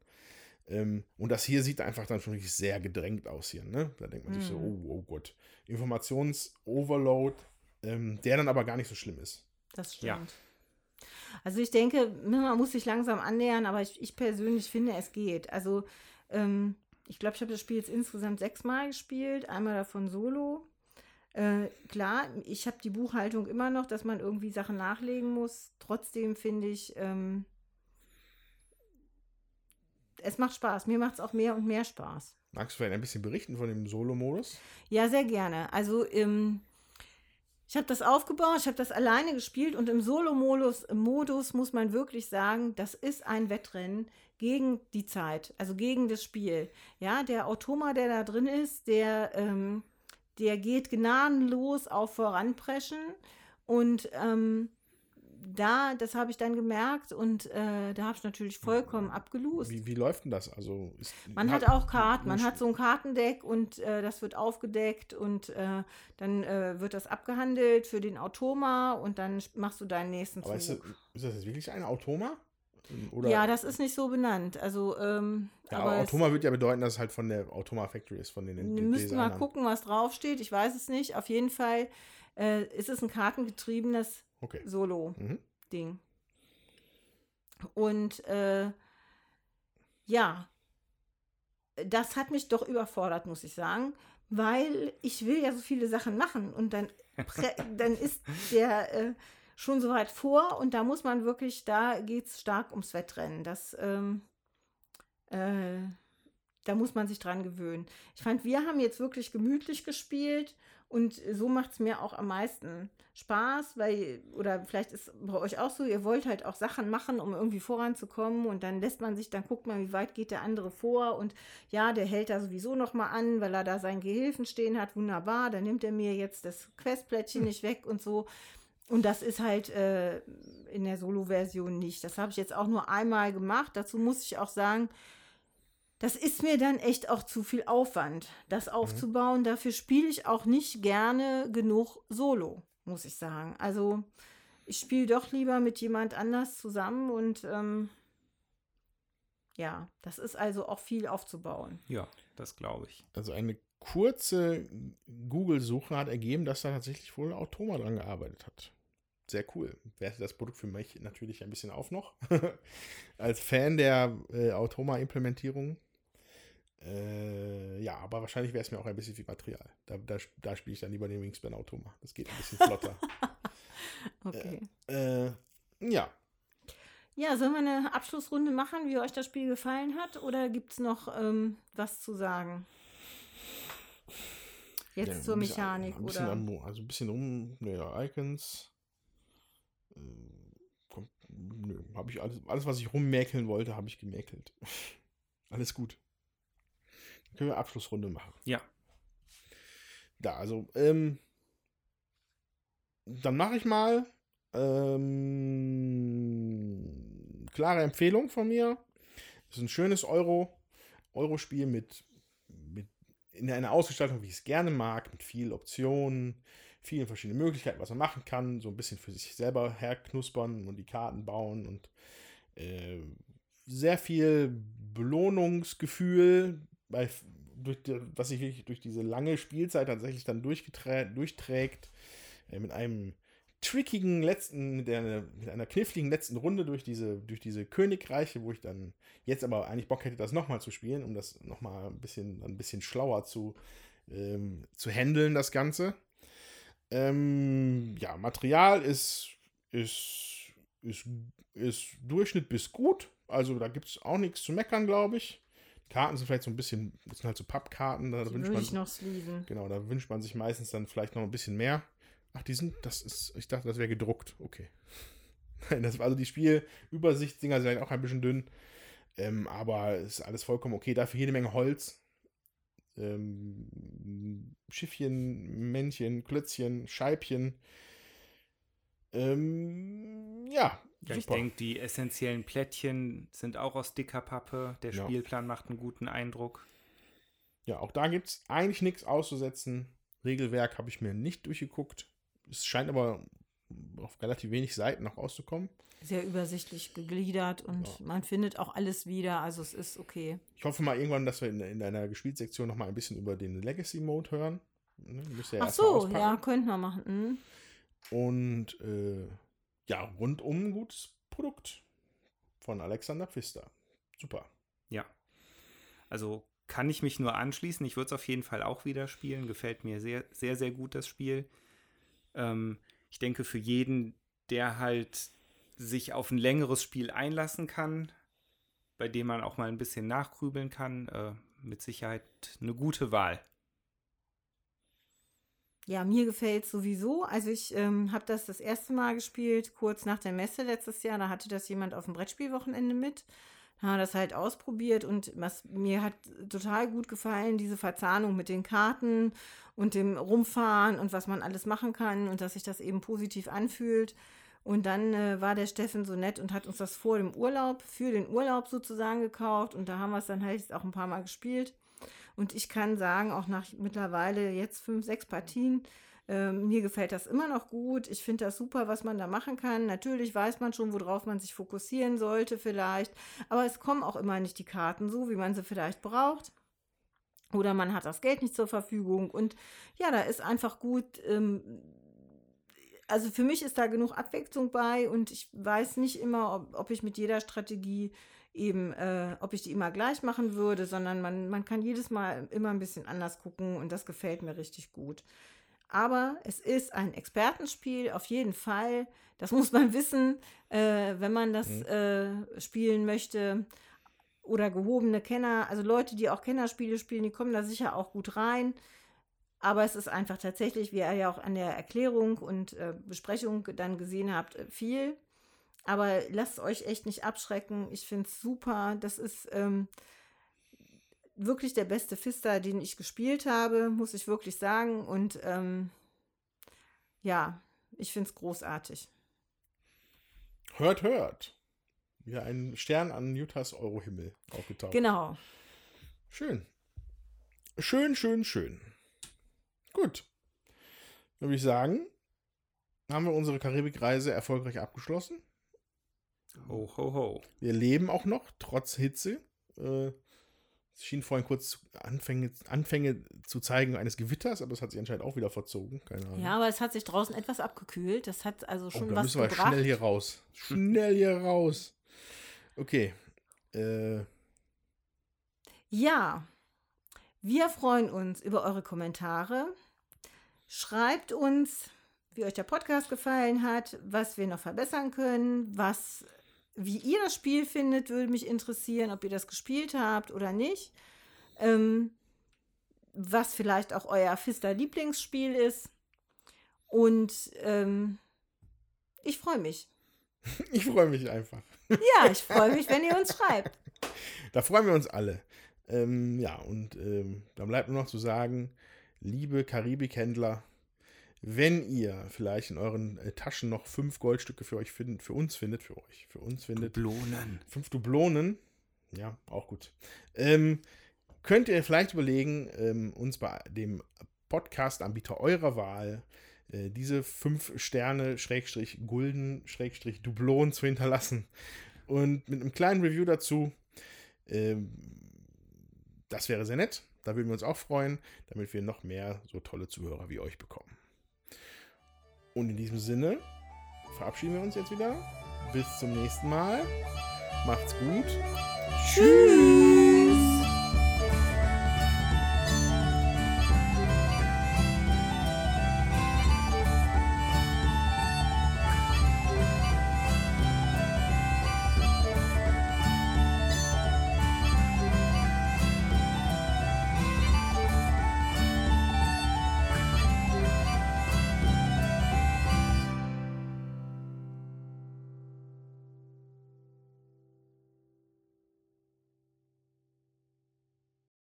Ähm, und das hier sieht einfach dann schon wirklich sehr gedrängt aus hier, ne? Da denkt man sich so, Mhm. oh, oh Gott. Informations-Overload, ähm, der dann aber gar nicht so schlimm ist. Das Ja. Also ich denke, ne, man muss sich langsam annähern, aber ich, ich persönlich finde, es geht. Also ähm, ich glaube, ich habe das Spiel jetzt insgesamt sechsmal gespielt, einmal davon solo. Äh, klar, ich habe die Buchhaltung immer noch, dass man irgendwie Sachen nachlegen muss. Trotzdem finde ich, ähm, es macht Spaß. Mir macht es auch mehr und mehr Spaß. Magst du vielleicht ein bisschen berichten von dem Solo-Modus? Ja, sehr gerne. Also ähm, ich habe das aufgebaut, ich habe das alleine gespielt und im Solo-Modus Modus muss man wirklich sagen, das ist ein Wettrennen gegen die Zeit, also gegen das Spiel. Ja, der Automa, der da drin ist, der, ähm, der geht gnadenlos auf Voranpreschen und ähm, da, das habe ich dann gemerkt und äh, da habe ich natürlich vollkommen abgelost. Wie, wie läuft denn das? Also ist, Man hat auch Karten, man hat so ein Kartendeck und äh, das wird aufgedeckt und äh, dann äh, wird das abgehandelt für den Automa und dann machst du deinen nächsten Aber ist das, Zug. ist das jetzt wirklich ein Automa? Oder, ja, das ist nicht so benannt. Also, ähm, ja, aber Automa würde ja bedeuten, dass es halt von der Automa Factory ist, von den, wir den müssten mal Designern. gucken, was draufsteht. Ich weiß es nicht. Auf jeden Fall äh, ist es ein kartengetriebenes Okay. Solo-Ding. Mhm. Und äh, ja, das hat mich doch überfordert, muss ich sagen. weil ich will ja so viele Sachen machen und dann, dann ist der äh, schon so weit vor und da muss man wirklich, da geht es stark ums Wettrennen. Das, ähm, äh, da muss man sich dran gewöhnen. Ich fand, wir haben jetzt wirklich gemütlich gespielt und so macht es mir auch am meisten Spaß, weil, oder vielleicht ist bei euch auch so, ihr wollt halt auch Sachen machen, um irgendwie voranzukommen und dann lässt man sich, dann guckt man, wie weit geht der andere vor und ja, der hält da sowieso nochmal an, weil er da seinen Gehilfen stehen hat, wunderbar, dann nimmt er mir jetzt das Questplättchen hm. nicht weg und so. Und das ist halt äh, in der Solo-Version nicht. Das habe ich jetzt auch nur einmal gemacht. Dazu muss ich auch sagen, das ist mir dann echt auch zu viel Aufwand, das mhm. aufzubauen. Mhm. Dafür spiele ich auch nicht gerne genug Solo, muss ich sagen. Also ich spiele doch lieber mit jemand anders zusammen und ähm, ja, das ist also auch viel aufzubauen. Ja, das glaube ich. Also eine kurze Google-Suche hat ergeben, dass da tatsächlich wohl Automa dran gearbeitet hat. Sehr cool. Werte das Produkt für mich natürlich ein bisschen auf noch. Als Fan der äh, Automa-Implementierung äh, ja, aber wahrscheinlich wäre es mir auch ein bisschen viel Material. Da, da, da spiele ich dann lieber den Wingspan Automa. Das geht ein bisschen flotter. okay. Äh, äh, ja. Ja, sollen wir eine Abschlussrunde machen, wie euch das Spiel gefallen hat? Oder gibt es noch ähm, was zu sagen? Jetzt ja, zur Mechanik, ein oder? An, also ein bisschen um, naja, Icons. Äh, habe ich alles, alles, was ich rummäkeln wollte, habe ich gemäkelt. alles gut. Können wir Abschlussrunde machen? Ja. Da, also, ähm, dann mache ich mal ähm, klare Empfehlung von mir. Das ist ein schönes Euro, Euro-Spiel mit, mit in einer Ausgestaltung, wie ich es gerne mag, mit vielen Optionen, vielen verschiedenen Möglichkeiten, was man machen kann, so ein bisschen für sich selber herknuspern und die Karten bauen und äh, sehr viel Belohnungsgefühl, bei, durch die, was sich wirklich durch diese lange Spielzeit tatsächlich dann durchträgt, äh, mit einem trickigen letzten, mit einer, mit einer kniffligen letzten Runde durch diese, durch diese Königreiche, wo ich dann jetzt aber eigentlich Bock hätte, das nochmal zu spielen, um das nochmal ein bisschen, ein bisschen schlauer zu, ähm, zu handeln, das Ganze. Ähm, ja, Material ist, ist, ist, ist Durchschnitt bis gut. Also da gibt es auch nichts zu meckern, glaube ich. Karten sind vielleicht so ein bisschen, das sind halt so Pappkarten, da die wünscht man. Ich noch sleeven. Genau, da wünscht man sich meistens dann vielleicht noch ein bisschen mehr. Ach, die sind, das ist, ich dachte, das wäre gedruckt. Okay. Nein, das war also die Spielübersichtsdinger sind auch ein bisschen dünn. Ähm, aber ist alles vollkommen okay. Dafür jede Menge Holz. Ähm, Schiffchen, Männchen, Klötzchen, Scheibchen. Ähm, ja, ja, ich denke, die essentiellen Plättchen sind auch aus dicker Pappe. Der ja. Spielplan macht einen guten Eindruck. Ja, auch da gibt es eigentlich nichts auszusetzen. Regelwerk habe ich mir nicht durchgeguckt. Es scheint aber auf relativ wenig Seiten noch auszukommen. Sehr übersichtlich gegliedert und ja. man findet auch alles wieder, also es ist okay. Ich hoffe mal irgendwann, dass wir in, in einer Gespielsektion noch mal ein bisschen über den Legacy Mode hören. Ne? Ja Ach so, ja, könnten wir machen. Mhm. Und äh, ja, rundum gutes Produkt von Alexander Pfister. Super. Ja. Also kann ich mich nur anschließen. Ich würde es auf jeden Fall auch wieder spielen. Gefällt mir sehr, sehr, sehr gut das Spiel. Ähm, ich denke, für jeden, der halt sich auf ein längeres Spiel einlassen kann, bei dem man auch mal ein bisschen nachgrübeln kann, äh, mit Sicherheit eine gute Wahl. Ja, mir gefällt es sowieso. Also ich ähm, habe das das erste Mal gespielt, kurz nach der Messe letztes Jahr. Da hatte das jemand auf dem Brettspielwochenende mit. Da das halt ausprobiert und was mir hat total gut gefallen, diese Verzahnung mit den Karten und dem Rumfahren und was man alles machen kann und dass sich das eben positiv anfühlt. Und dann äh, war der Steffen so nett und hat uns das vor dem Urlaub, für den Urlaub sozusagen gekauft. Und da haben wir es dann halt auch ein paar Mal gespielt. Und ich kann sagen, auch nach mittlerweile jetzt fünf, sechs Partien, äh, mir gefällt das immer noch gut. Ich finde das super, was man da machen kann. Natürlich weiß man schon, worauf man sich fokussieren sollte vielleicht. Aber es kommen auch immer nicht die Karten so, wie man sie vielleicht braucht. Oder man hat das Geld nicht zur Verfügung. Und ja, da ist einfach gut. Ähm, also für mich ist da genug Abwechslung bei und ich weiß nicht immer, ob, ob ich mit jeder Strategie eben, äh, ob ich die immer gleich machen würde, sondern man, man kann jedes Mal immer ein bisschen anders gucken und das gefällt mir richtig gut. Aber es ist ein Expertenspiel, auf jeden Fall. Das muss man wissen, äh, wenn man das mhm. äh, spielen möchte. Oder gehobene Kenner, also Leute, die auch Kennerspiele spielen, die kommen da sicher auch gut rein. Aber es ist einfach tatsächlich, wie ihr ja auch an der Erklärung und äh, Besprechung dann gesehen habt, äh, viel. Aber lasst euch echt nicht abschrecken. Ich finde es super. Das ist ähm, wirklich der beste Fister, den ich gespielt habe, muss ich wirklich sagen. Und ähm, ja, ich finde es großartig. Hört, hört. Ja, ein Stern an Utahs Eurohimmel aufgetaucht. Genau. Schön. Schön, schön, schön. Gut. Dann würde ich sagen, haben wir unsere Karibikreise erfolgreich abgeschlossen. Ho, ho, ho. Wir leben auch noch, trotz Hitze. Äh, es schien vorhin kurz Anfänge, Anfänge zu zeigen eines Gewitters, aber es hat sich anscheinend auch wieder verzogen. Keine Ahnung. Ja, aber es hat sich draußen etwas abgekühlt. Das hat also oh, schon oh, was müssen wir gebracht. schnell hier raus. Schnell hier raus. Okay. Äh. Ja, wir freuen uns über eure Kommentare. Schreibt uns, wie euch der Podcast gefallen hat, was wir noch verbessern können, was, wie ihr das Spiel findet, würde mich interessieren, ob ihr das gespielt habt oder nicht. Ähm, was vielleicht auch euer Fister Lieblingsspiel ist. Und ähm, ich freue mich. Ich freue mich einfach. Ja, ich freue mich, wenn ihr uns schreibt. Da freuen wir uns alle. Ähm, ja, und ähm, dann bleibt nur noch zu sagen, liebe Karibikhändler, wenn ihr vielleicht in euren äh, Taschen noch fünf Goldstücke für euch findet, für uns findet, für euch, für uns findet. Dublonen. Fünf Dublonen. Ja, auch gut. Ähm, könnt ihr vielleicht überlegen, ähm, uns bei dem Podcast-Anbieter eurer Wahl äh, diese fünf Sterne, Schrägstrich, Gulden, Schrägstrich, Dublon zu hinterlassen. Und mit einem kleinen Review dazu. Ähm, das wäre sehr nett. Da würden wir uns auch freuen, damit wir noch mehr so tolle Zuhörer wie euch bekommen. Und in diesem Sinne verabschieden wir uns jetzt wieder. Bis zum nächsten Mal. Macht's gut. Tschüss.